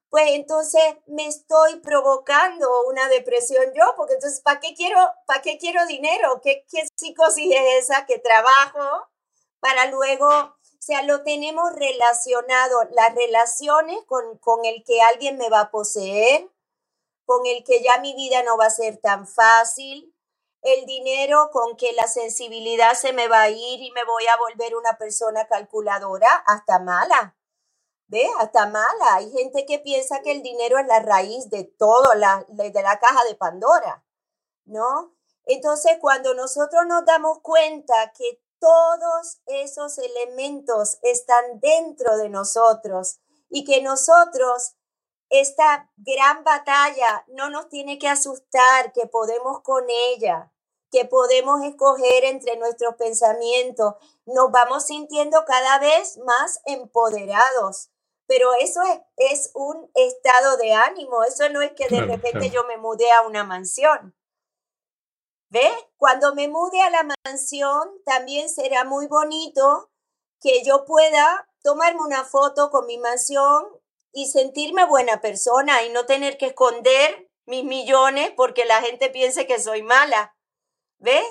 pues entonces me estoy provocando una depresión yo, porque entonces, ¿para qué quiero, para qué quiero dinero? ¿Qué, ¿Qué psicosis es esa que trabajo para luego, o sea, lo tenemos relacionado, las relaciones con, con el que alguien me va a poseer, con el que ya mi vida no va a ser tan fácil, el dinero con que la sensibilidad se me va a ir y me voy a volver una persona calculadora, hasta mala. ¿Ve? Hasta mala. Hay gente que piensa que el dinero es la raíz de todo, la, de la caja de Pandora, ¿no? Entonces, cuando nosotros nos damos cuenta que todos esos elementos están dentro de nosotros y que nosotros esta gran batalla no nos tiene que asustar, que podemos con ella, que podemos escoger entre nuestros pensamientos, nos vamos sintiendo cada vez más empoderados. Pero eso es, es un estado de ánimo, eso no es que de repente yo me mudé a una mansión. ¿Ve? Cuando me mude a la mansión, también será muy bonito que yo pueda tomarme una foto con mi mansión y sentirme buena persona y no tener que esconder mis millones porque la gente piense que soy mala. ¿Ve?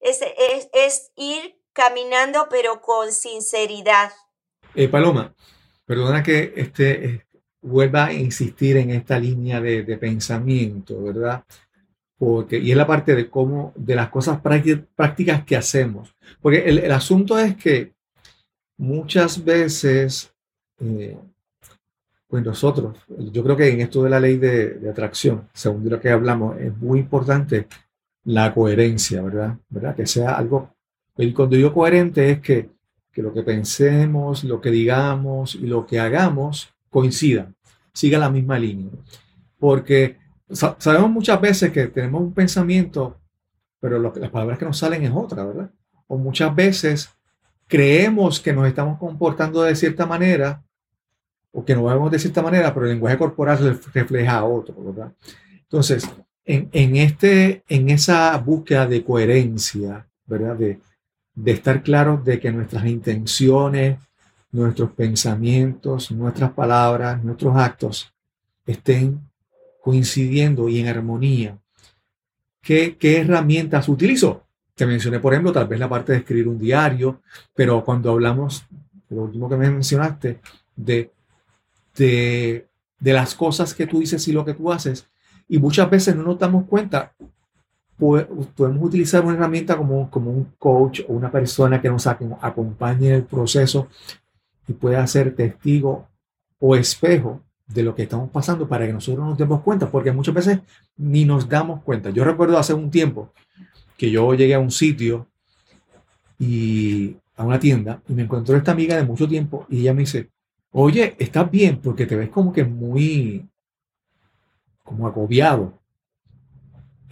Es, es, ir caminando pero con sinceridad. Eh, Paloma, perdona que este, eh, vuelva a insistir en esta línea de, pensamiento, ¿verdad? Porque, y es la parte de cómo, de las cosas prácticas que hacemos. Porque el, asunto es que muchas veces, eh, pues nosotros, yo creo que en esto de la ley de, de atracción, según lo que hablamos, es muy importante la coherencia, ¿verdad? ¿verdad? Que sea algo, y cuando digo coherente es que, que lo que pensemos, lo que digamos y lo que hagamos coincidan, siga la misma línea. Porque sabemos muchas veces que tenemos un pensamiento, pero lo que, las palabras que nos salen es otra, ¿verdad? O muchas veces creemos que nos estamos comportando de cierta manera o que nos vemos de cierta manera, pero el lenguaje corporal refleja a otro, ¿verdad? Entonces, en, en, este, en esa búsqueda de coherencia, ¿verdad? De, de estar claros de que nuestras intenciones, nuestros pensamientos, nuestras palabras, nuestros actos estén coincidiendo y en armonía. ¿Qué, qué herramientas utilizo? Te mencioné, por ejemplo, tal vez la parte de escribir un diario, pero cuando hablamos, lo último que me mencionaste, de, de, de las cosas que tú dices y lo que tú haces, y muchas veces no nos damos cuenta, podemos utilizar una herramienta como, como un coach o una persona que nos acompañe en el proceso y pueda ser testigo o espejo de lo que estamos pasando para que nosotros nos demos cuenta, porque muchas veces ni nos damos cuenta. Yo recuerdo hace un tiempo que yo llegué a un sitio y a una tienda y me encontró esta amiga de mucho tiempo y ella me dice, oye, estás bien porque te ves como que muy, como agobiado.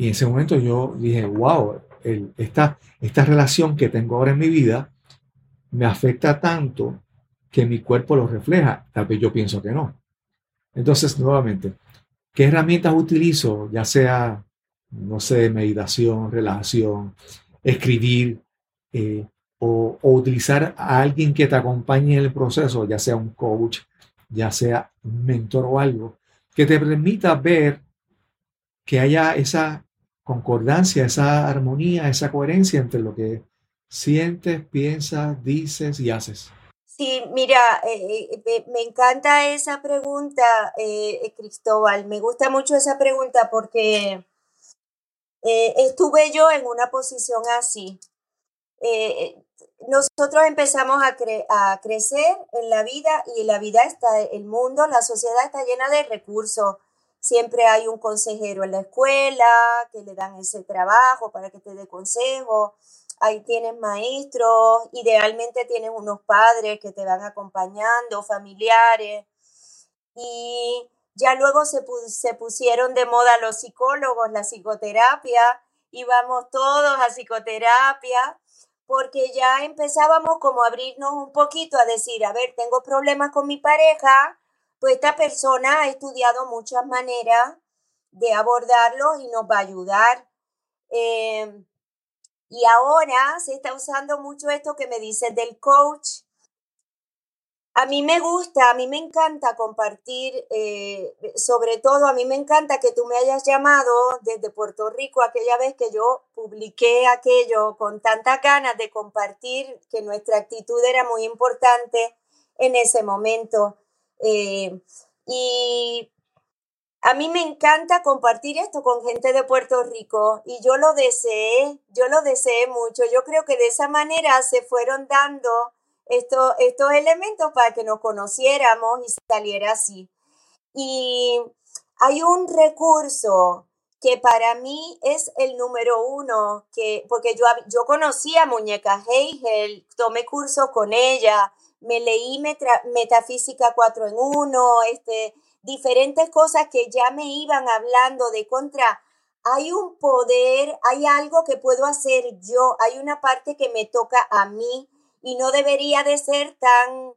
Y en ese momento yo dije, wow, esta, esta relación que tengo ahora en mi vida me afecta tanto que mi cuerpo lo refleja. Tal vez yo pienso que no. Entonces, nuevamente, ¿qué herramientas utilizo? Ya sea, no sé, meditación, relajación, escribir eh, o, o, utilizar a alguien que te acompañe en el proceso, ya sea un coach, ya sea un mentor o algo, que te permita ver que haya esa concordancia, esa armonía, esa coherencia entre lo que sientes, piensas, dices y haces. Sí, mira, eh, eh, me encanta esa pregunta, eh, Cristóbal. Me gusta mucho esa pregunta porque estuve yo en una posición así. nosotros empezamos a, a crecer en la vida y la vida está, el mundo, la sociedad está llena de recursos. Siempre hay un consejero en la escuela que le dan ese trabajo para que te dé consejo. Ahí tienes maestros, idealmente tienes unos padres que te van acompañando, familiares, y ya luego se, pusieron de moda los psicólogos, la psicoterapia, íbamos todos a psicoterapia, porque ya empezábamos como a abrirnos un poquito a decir, a ver, tengo problemas con mi pareja, pues esta persona ha estudiado muchas maneras de abordarlos y nos va a ayudar. Eh, y ahora se está usando mucho esto que me dices del coach. A mí me gusta, a mí me encanta compartir, eh, sobre todo a mí me encanta que tú me hayas llamado desde Puerto Rico aquella vez que yo publiqué aquello con tantas ganas de compartir que nuestra actitud era muy importante en ese momento. Eh, y a mí me encanta compartir esto con gente de Puerto Rico y yo lo deseé, yo lo deseé mucho. Yo creo que de esa manera se fueron dando estos, elementos para que nos conociéramos y saliera así. Y hay un recurso que para mí es el número uno, que, porque yo, yo conocí a Muñeca Heigel, tomé cursos con ella, me leí Metafísica 4 en 1, este, diferentes cosas que ya me iban hablando de contra. Hay un poder, hay algo que puedo hacer yo, hay una parte que me toca a mí y no debería de ser tan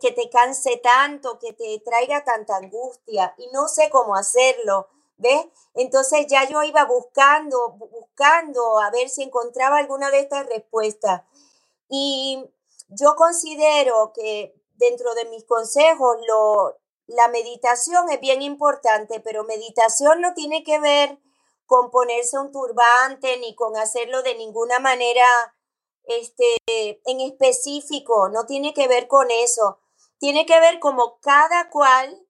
que te canse tanto, que te traiga tanta angustia y no sé cómo hacerlo. ¿Ves? Entonces ya yo iba buscando, buscando a ver si encontraba alguna de estas respuestas. Y yo considero que dentro de mis consejos, lo, la meditación es bien importante, pero meditación no tiene que ver con ponerse un turbante ni con hacerlo de ninguna manera este, en específico, no tiene que ver con eso. Tiene que ver como cada cual,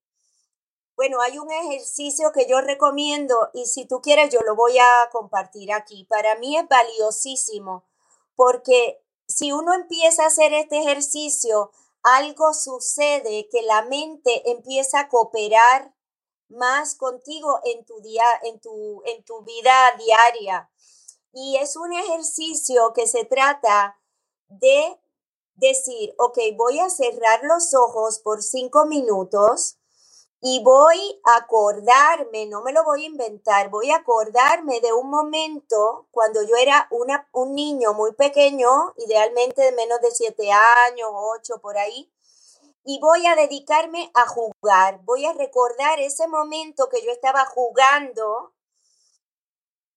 bueno, hay un ejercicio que yo recomiendo y si tú quieres yo lo voy a compartir aquí. Para mí es valiosísimo porque si uno empieza a hacer este ejercicio, algo sucede que la mente empieza a cooperar más contigo en tu en tu, en tu vida diaria. Y es un ejercicio que se trata de decir, ok, voy a cerrar los ojos por cinco minutos y voy a acordarme, no me lo voy a inventar, voy a acordarme de un momento cuando yo era una, un niño muy pequeño, idealmente de menos de siete años, ocho por ahí, y voy a dedicarme a jugar. Voy a recordar ese momento que yo estaba jugando.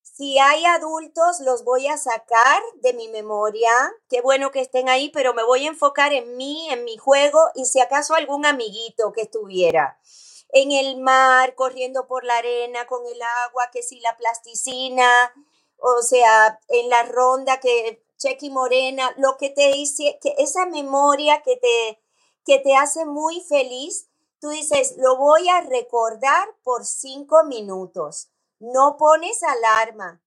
Si hay adultos, los voy a sacar de mi memoria. Qué bueno que estén ahí, pero me voy a enfocar en mí, en mi juego y si acaso algún amiguito que estuviera en el mar, corriendo por la arena con el agua, que si la plasticina, o sea, en la ronda que Chequi Morena, lo que te dice, que esa memoria que te, que te hace muy feliz, tú dices, lo voy a recordar por cinco minutos. No pones alarma,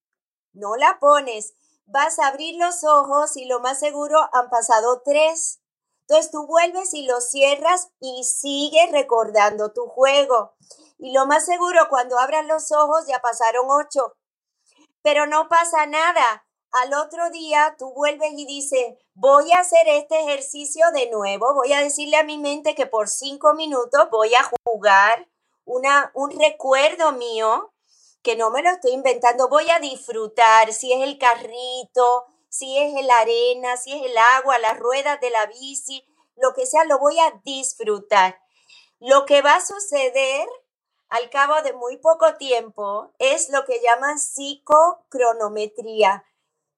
no la pones. Vas a abrir los ojos y lo más seguro han pasado tres. Entonces tú vuelves y lo cierras y sigues recordando tu juego. Y lo más seguro, cuando abras los ojos ya pasaron ocho. Pero no pasa nada. Al otro día tú vuelves y dices, voy a hacer este ejercicio de nuevo. Voy a decirle a mi mente que por cinco minutos voy a jugar una, un recuerdo mío que no me lo estoy inventando. Voy a disfrutar si es el carrito, si es la arena, si es el agua, las ruedas de la bici, lo que sea, lo voy a disfrutar. Lo que va a suceder al cabo de muy poco tiempo es lo que llaman psicocronometría.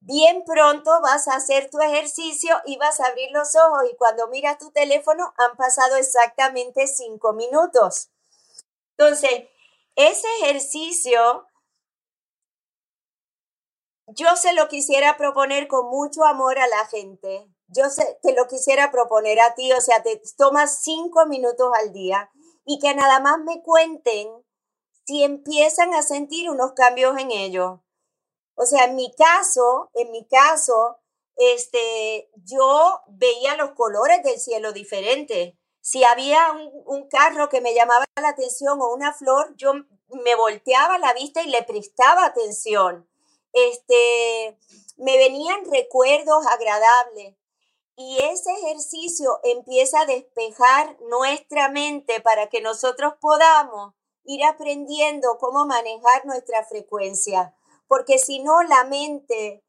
Bien pronto vas a hacer tu ejercicio y vas a abrir los ojos y cuando miras tu teléfono han pasado exactamente cinco minutos. Entonces, ese ejercicio yo se lo quisiera proponer con mucho amor a la gente. Yo se, te lo quisiera proponer a ti, o sea, te tomas cinco minutos al día y que nada más me cuenten si empiezan a sentir unos cambios en ellos. O sea, en mi caso, en mi caso, este, yo veía los colores del cielo diferentes. Si había un, un carro que me llamaba la atención o una flor, yo me volteaba la vista y le prestaba atención este, me venían recuerdos agradables. Y ese ejercicio empieza a despejar nuestra mente para que nosotros podamos ir aprendiendo cómo manejar nuestra frecuencia. Porque si no, la mente,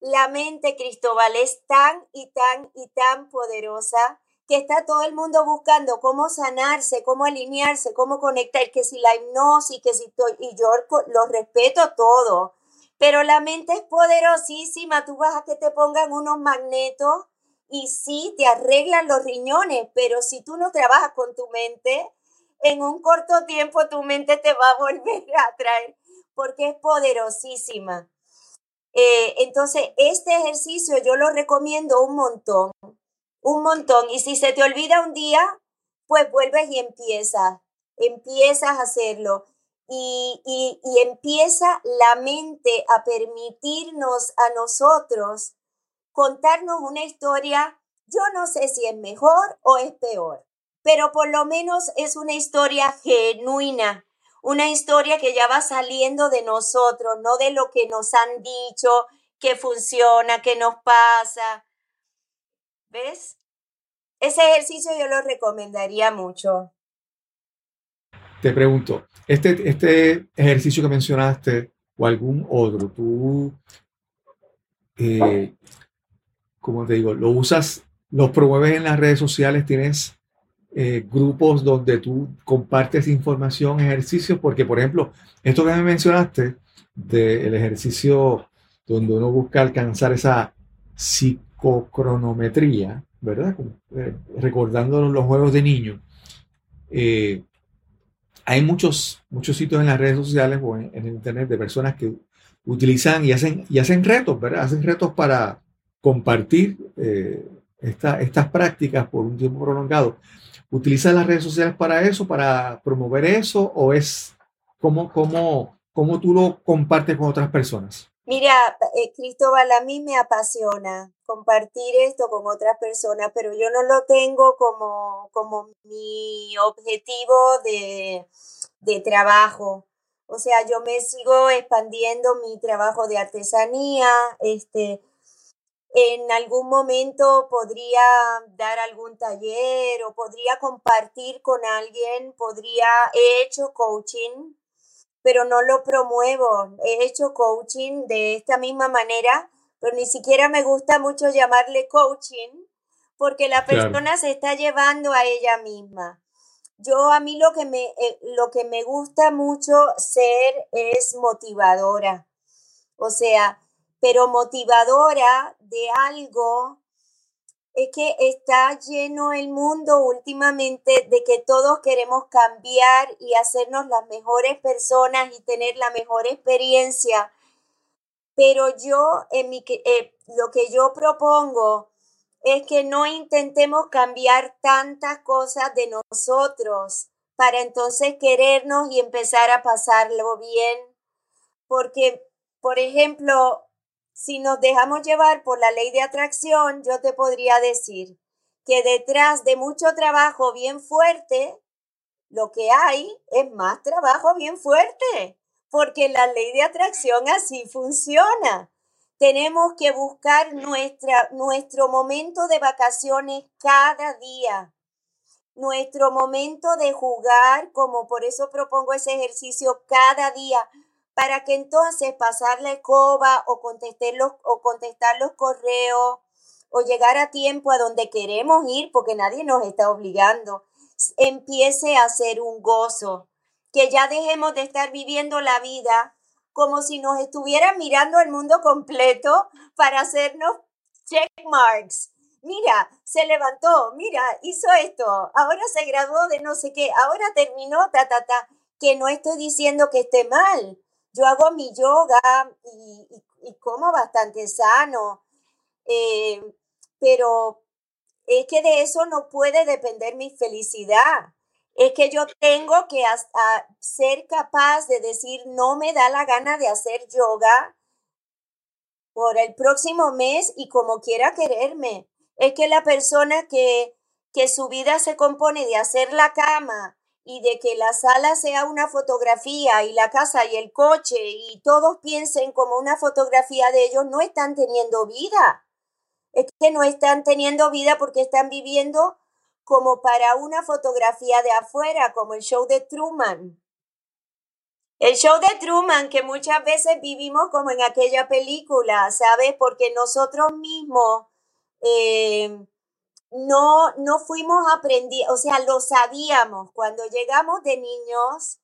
la mente, Cristóbal, es tan y tan y tan poderosa que está todo el mundo buscando cómo sanarse, cómo alinearse, cómo conectar, que si la hipnosis, que si y yo lo respeto todo, pero la mente es poderosísima, tú vas a que te pongan unos magnetos y sí, te arreglan los riñones, pero si tú no trabajas con tu mente, en un corto tiempo tu mente te va a volver a traer porque es poderosísima. Eh, entonces, este ejercicio yo lo recomiendo un montón, un montón. Y si se te olvida un día, pues vuelves y empiezas, empiezas a hacerlo y, empieza la mente a permitirnos a nosotros contarnos una historia, yo no sé si es mejor o es peor, pero por lo menos es una historia genuina, una historia que ya va saliendo de nosotros, no de lo que nos han dicho, que funciona, que nos pasa. ¿Ves? Ese ejercicio yo lo recomendaría mucho. Te pregunto, este, este ejercicio que mencionaste o algún otro, tú, eh, como te digo, lo usas, lo promueves en las redes sociales, tienes eh, grupos donde tú compartes información, ejercicios, porque por ejemplo, esto que me mencionaste del ejercicio donde uno busca alcanzar esa psicocronometría, ¿verdad? Eh, recordando los juegos de niños. Eh, hay muchos, muchos sitios en las redes sociales o en, el internet de personas que utilizan y hacen, y hacen retos, ¿verdad? Hacen retos para compartir eh, estas prácticas por un tiempo prolongado. ¿Utilizan las redes sociales para eso, para promover eso, o es como, como, como tú lo compartes con otras personas? Mira, eh, Cristóbal, a mí me apasiona compartir esto con otras personas, pero yo no lo tengo como, como mi objetivo de, de trabajo. O sea, yo me sigo expandiendo mi trabajo de artesanía, este, en algún momento podría dar algún taller o podría compartir con alguien, podría, he hecho coaching, pero no lo promuevo. He hecho coaching de esta misma manera, pero ni siquiera me gusta mucho llamarle coaching porque la persona se está llevando a ella misma. Yo a mí lo que me, eh, lo que me gusta mucho ser es motivadora. O sea, pero motivadora de algo es que está lleno el mundo últimamente de que todos queremos cambiar y hacernos las mejores personas y tener la mejor experiencia. Pero yo, en mi, eh, lo que yo propongo es que no intentemos cambiar tantas cosas de nosotros para entonces querernos y empezar a pasarlo bien. Porque, por ejemplo, si nos dejamos llevar por la ley de atracción, yo te podría decir que detrás de mucho trabajo bien fuerte, lo que hay es más trabajo bien fuerte, porque la ley de atracción así funciona. Tenemos que buscar nuestra, nuestro momento de vacaciones cada día, nuestro momento de jugar, como por eso propongo ese ejercicio cada día, para que entonces pasar la escoba o contestar los, o contestar los correos o llegar a tiempo a donde queremos ir, porque nadie nos está obligando, empiece a ser un gozo, que ya dejemos de estar viviendo la vida como si nos estuvieran mirando el mundo completo para hacernos check marks. Mira, se levantó, mira, hizo esto, ahora se graduó de no sé qué, ahora terminó, ta, ta, ta, que no estoy diciendo que esté mal. Yo hago mi yoga y, como bastante sano, eh, pero es que de eso no puede depender mi felicidad es que yo tengo que ser capaz de decir, no me da la gana de hacer yoga por el próximo mes y como quiera quererme. Es que la persona que, que su vida se compone de hacer la cama y de que la sala sea una fotografía y la casa y el coche y todos piensen como una fotografía de ellos, no están teniendo vida. Es que no están teniendo vida porque están viviendo como para una fotografía de afuera, como el show de Truman. El show de Truman, que muchas veces vivimos como en aquella película, ¿sabes? Porque nosotros mismos eh, no, no fuimos aprendidos, o sea, lo sabíamos. Cuando llegamos de niños,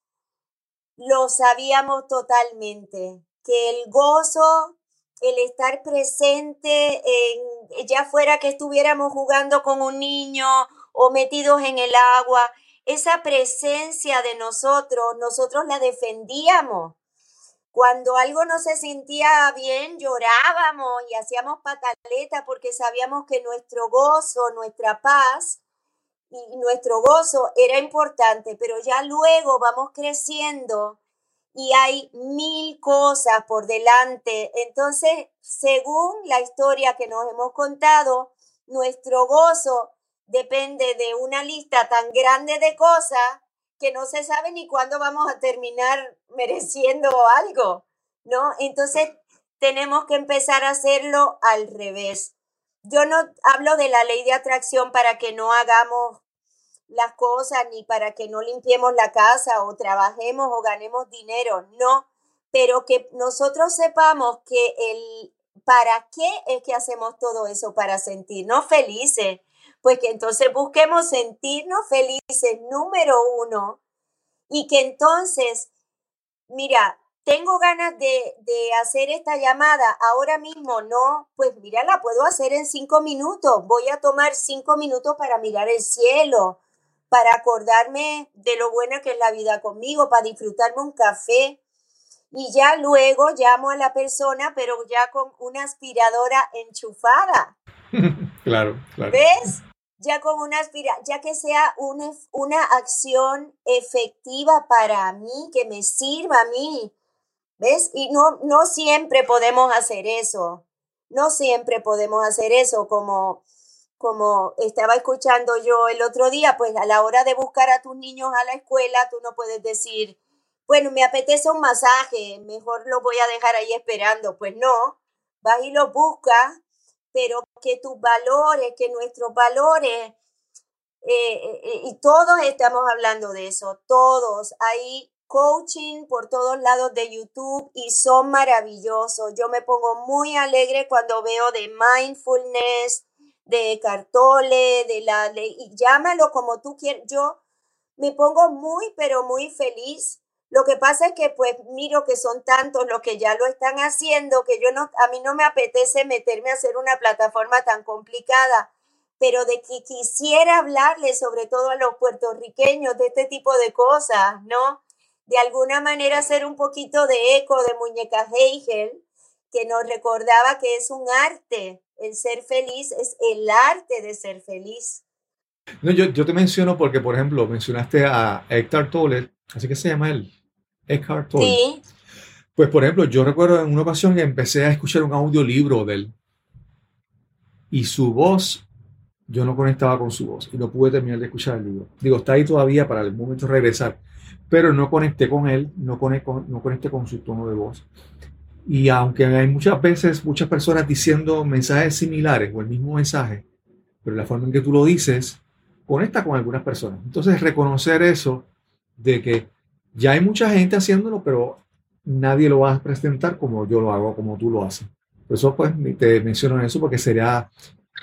lo sabíamos totalmente, que el gozo, el estar presente, en, ya fuera que estuviéramos jugando con un niño o metidos en el agua, esa presencia de nosotros, nosotros la defendíamos. Cuando algo no se sentía bien, llorábamos y hacíamos pataleta porque sabíamos que nuestro gozo, nuestra paz y nuestro gozo era importante, pero ya luego vamos creciendo y hay mil cosas por delante. Entonces, según la historia que nos hemos contado, nuestro gozo depende de una lista tan grande de cosas que no se sabe ni cuándo vamos a terminar mereciendo algo, ¿no? Entonces tenemos que empezar a hacerlo al revés. Yo no hablo de la ley de atracción para que no hagamos las cosas ni para que no limpiemos la casa o trabajemos o ganemos dinero, no, pero que nosotros sepamos que el para qué es que hacemos todo eso para sentirnos felices, pues que entonces busquemos sentirnos felices, número uno, y que entonces, mira, tengo ganas de, de, hacer esta llamada ahora mismo, no, pues mira, la puedo hacer en cinco minutos. Voy a tomar cinco minutos para mirar el cielo, para acordarme de lo buena que es la vida conmigo, para disfrutarme un café. Y ya luego llamo a la persona, pero ya con una aspiradora enchufada. claro, claro. ¿Ves? ya con una aspira, ya que sea una, una acción efectiva para mí, que me sirva a mí. ¿Ves? Y no, no siempre podemos hacer eso. No siempre podemos hacer eso como, como estaba escuchando yo el otro día, pues a la hora de buscar a tus niños a la escuela, tú no puedes decir, bueno, me apetece un masaje, mejor lo voy a dejar ahí esperando. Pues no, vas y lo buscas pero que tus valores, que nuestros valores, eh, eh, y todos estamos hablando de eso, todos, hay coaching por todos lados de YouTube y son maravillosos. Yo me pongo muy alegre cuando veo de mindfulness, de cartole, de la, y llámalo como tú quieras. Yo me pongo muy, pero muy feliz. Lo que pasa es que pues miro que son tantos los que ya lo están haciendo que yo no, a mí no me apetece meterme a hacer una plataforma tan complicada, pero de que quisiera hablarle sobre todo a los puertorriqueños de este tipo de cosas, ¿no? De alguna manera hacer un poquito de eco de Muñeca Heigel, que nos recordaba que es un arte, el ser feliz es el arte de ser feliz. No, yo, yo te menciono porque, por ejemplo, mencionaste a Eckhart Tolle, así que se llama él, Eckhart Tolle. Sí, Pues, por ejemplo, yo recuerdo en una ocasión que empecé a escuchar un audiolibro de él y su voz, yo no conectaba con su voz y no pude terminar de escuchar el libro. Digo, está ahí todavía para el momento de regresar, pero no conecté con él, no conecté con, no conecté con su tono de voz. Y aunque hay muchas veces muchas personas diciendo mensajes similares o el mismo mensaje, pero la forma en que tú lo dices conecta con algunas personas. Entonces, reconocer eso de que ya hay mucha gente haciéndolo, pero nadie lo va a presentar como yo lo hago, como tú lo haces. Por eso, pues, te menciono eso, porque sería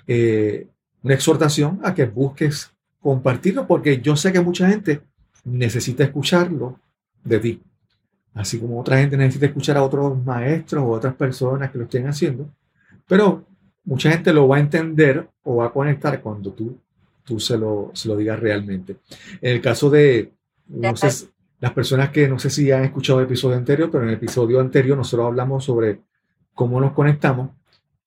eh, una exhortación a que busques compartirlo, porque yo sé que mucha gente necesita escucharlo de ti. Así como otra gente necesita escuchar a otros maestros o otras personas que lo estén haciendo. Pero mucha gente lo va a entender o va a conectar cuando tú, tú se, lo, se lo digas realmente. En el caso de, no sé, las personas que no sé si han escuchado el episodio anterior, pero en el episodio anterior nosotros hablamos sobre cómo nos conectamos,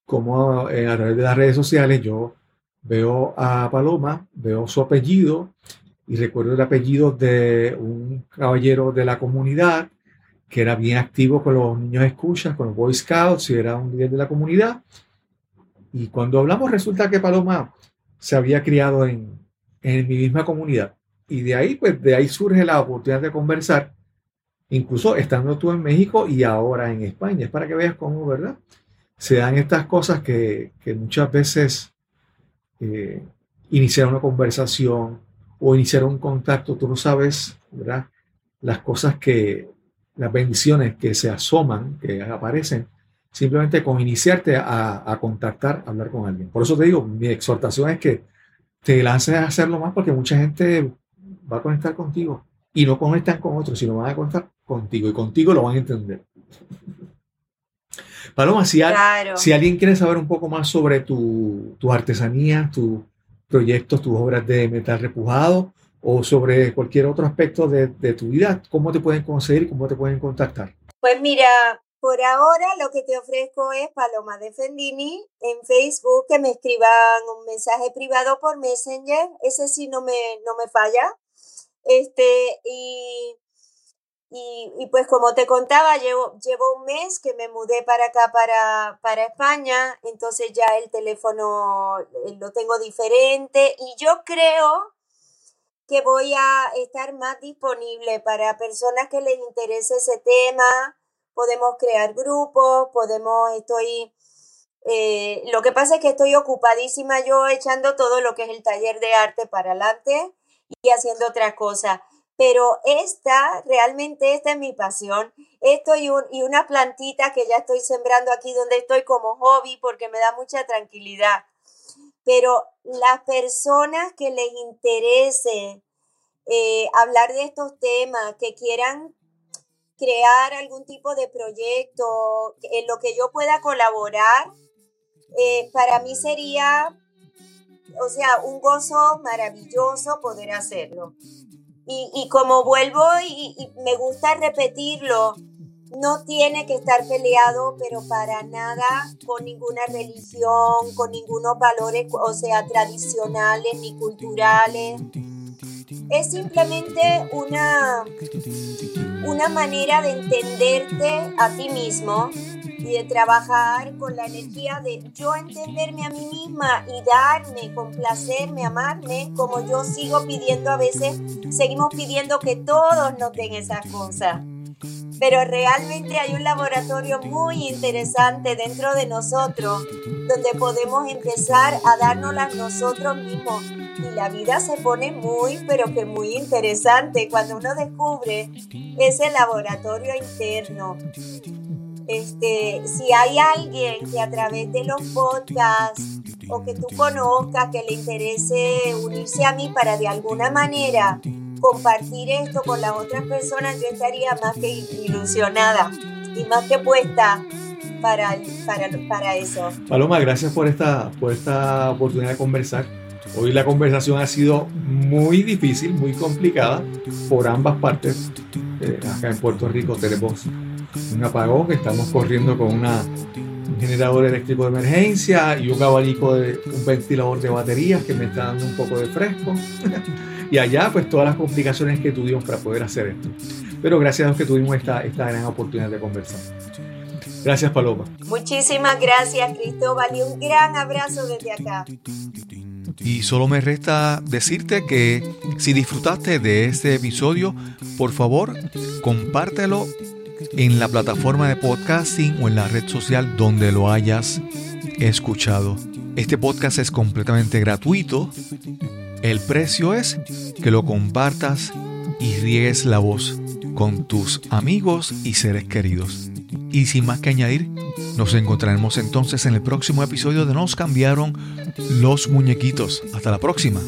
cómo eh, a través de las redes sociales yo veo a Paloma, veo su apellido y recuerdo el apellido de un caballero de la comunidad que era bien activo con los niños escuchas, con los Boy Scouts y era un líder de la comunidad. Y cuando hablamos resulta que Paloma se había criado en, en mi misma comunidad. Y de ahí, pues de ahí surge la oportunidad de conversar, incluso estando tú en México y ahora en España. Es para que veas cómo, ¿verdad? Se dan estas cosas que, que muchas veces eh, iniciar una conversación o iniciar un contacto, tú no sabes, ¿verdad? Las cosas que, las bendiciones que se asoman, que aparecen, simplemente con iniciarte a, a contactar, a hablar con alguien. Por eso te digo, mi exhortación es que te lances a hacerlo más porque mucha gente va a conectar contigo y no conectan con otros, sino van a conectar contigo y contigo lo van a entender. Paloma, si, al- claro. si alguien quiere saber un poco más sobre tu, tu artesanía, tus proyectos, tus obras de metal repujado o sobre cualquier otro aspecto de, de tu vida, ¿cómo te pueden conseguir y cómo te pueden contactar? Pues mira, por ahora lo que te ofrezco es Paloma de Fendini en Facebook, que me escriban un mensaje privado por Messenger, ese sí no me, no me falla. Este, y, y, y pues como te contaba, llevo, llevo un mes que me mudé para acá, para, para España, entonces ya el teléfono eh, lo tengo diferente y yo creo que voy a estar más disponible para personas que les interese ese tema. Podemos crear grupos, podemos, estoy, eh, lo que pasa es que estoy ocupadísima yo echando todo lo que es el taller de arte para adelante y haciendo otras cosas. Pero esta, realmente esta es mi pasión. Esto y, un, y una plantita que ya estoy sembrando aquí donde estoy como hobby porque me da mucha tranquilidad pero las personas que les interese eh, hablar de estos temas, que quieran crear algún tipo de proyecto en lo que yo pueda colaborar, eh, para mí sería, o sea, un gozo maravilloso poder hacerlo. Y, y como vuelvo y, me gusta repetirlo, no tiene que estar peleado, pero para nada con ninguna religión, con ningunos valores, o sea, tradicionales ni culturales. Es simplemente una, una manera de entenderte a ti mismo de trabajar con la energía de yo entenderme a mí misma y darme, complacerme, amarme, como yo sigo pidiendo a veces, seguimos pidiendo que todos nos den esas cosas. pero realmente hay un laboratorio muy interesante dentro de nosotros donde podemos empezar a dárnoslas nosotros mismos y la vida se pone muy pero que muy interesante cuando uno descubre ese laboratorio interno. Este, si hay alguien que a través de los podcasts o que tú conozcas que le interese unirse a mí para de alguna manera compartir esto con las otras personas, yo estaría más que ilusionada y más que puesta para, para, para eso. Paloma, gracias por esta, por esta oportunidad de conversar. Hoy la conversación ha sido muy difícil, muy complicada por ambas partes. Eh, acá en Puerto Rico tenemos un apagón que estamos corriendo con una, un generador eléctrico de emergencia y un abanico de un ventilador de baterías que me está dando un poco de fresco. y allá pues todas las complicaciones que tuvimos para poder hacer esto. Pero gracias a Dios que tuvimos esta, esta gran oportunidad de conversar. Gracias Paloma. Muchísimas gracias Cristóbal y un gran abrazo desde acá. Y solo me resta decirte que si disfrutaste de este episodio, por favor, compártelo en la plataforma de podcasting o en la red social donde lo hayas escuchado. Este podcast es completamente gratuito el precio es que lo compartas y riegues la voz con tus amigos y seres queridos. Y sin más que añadir, nos encontraremos entonces en el próximo episodio de Nos cambiaron los muñequitos. Hasta la próxima.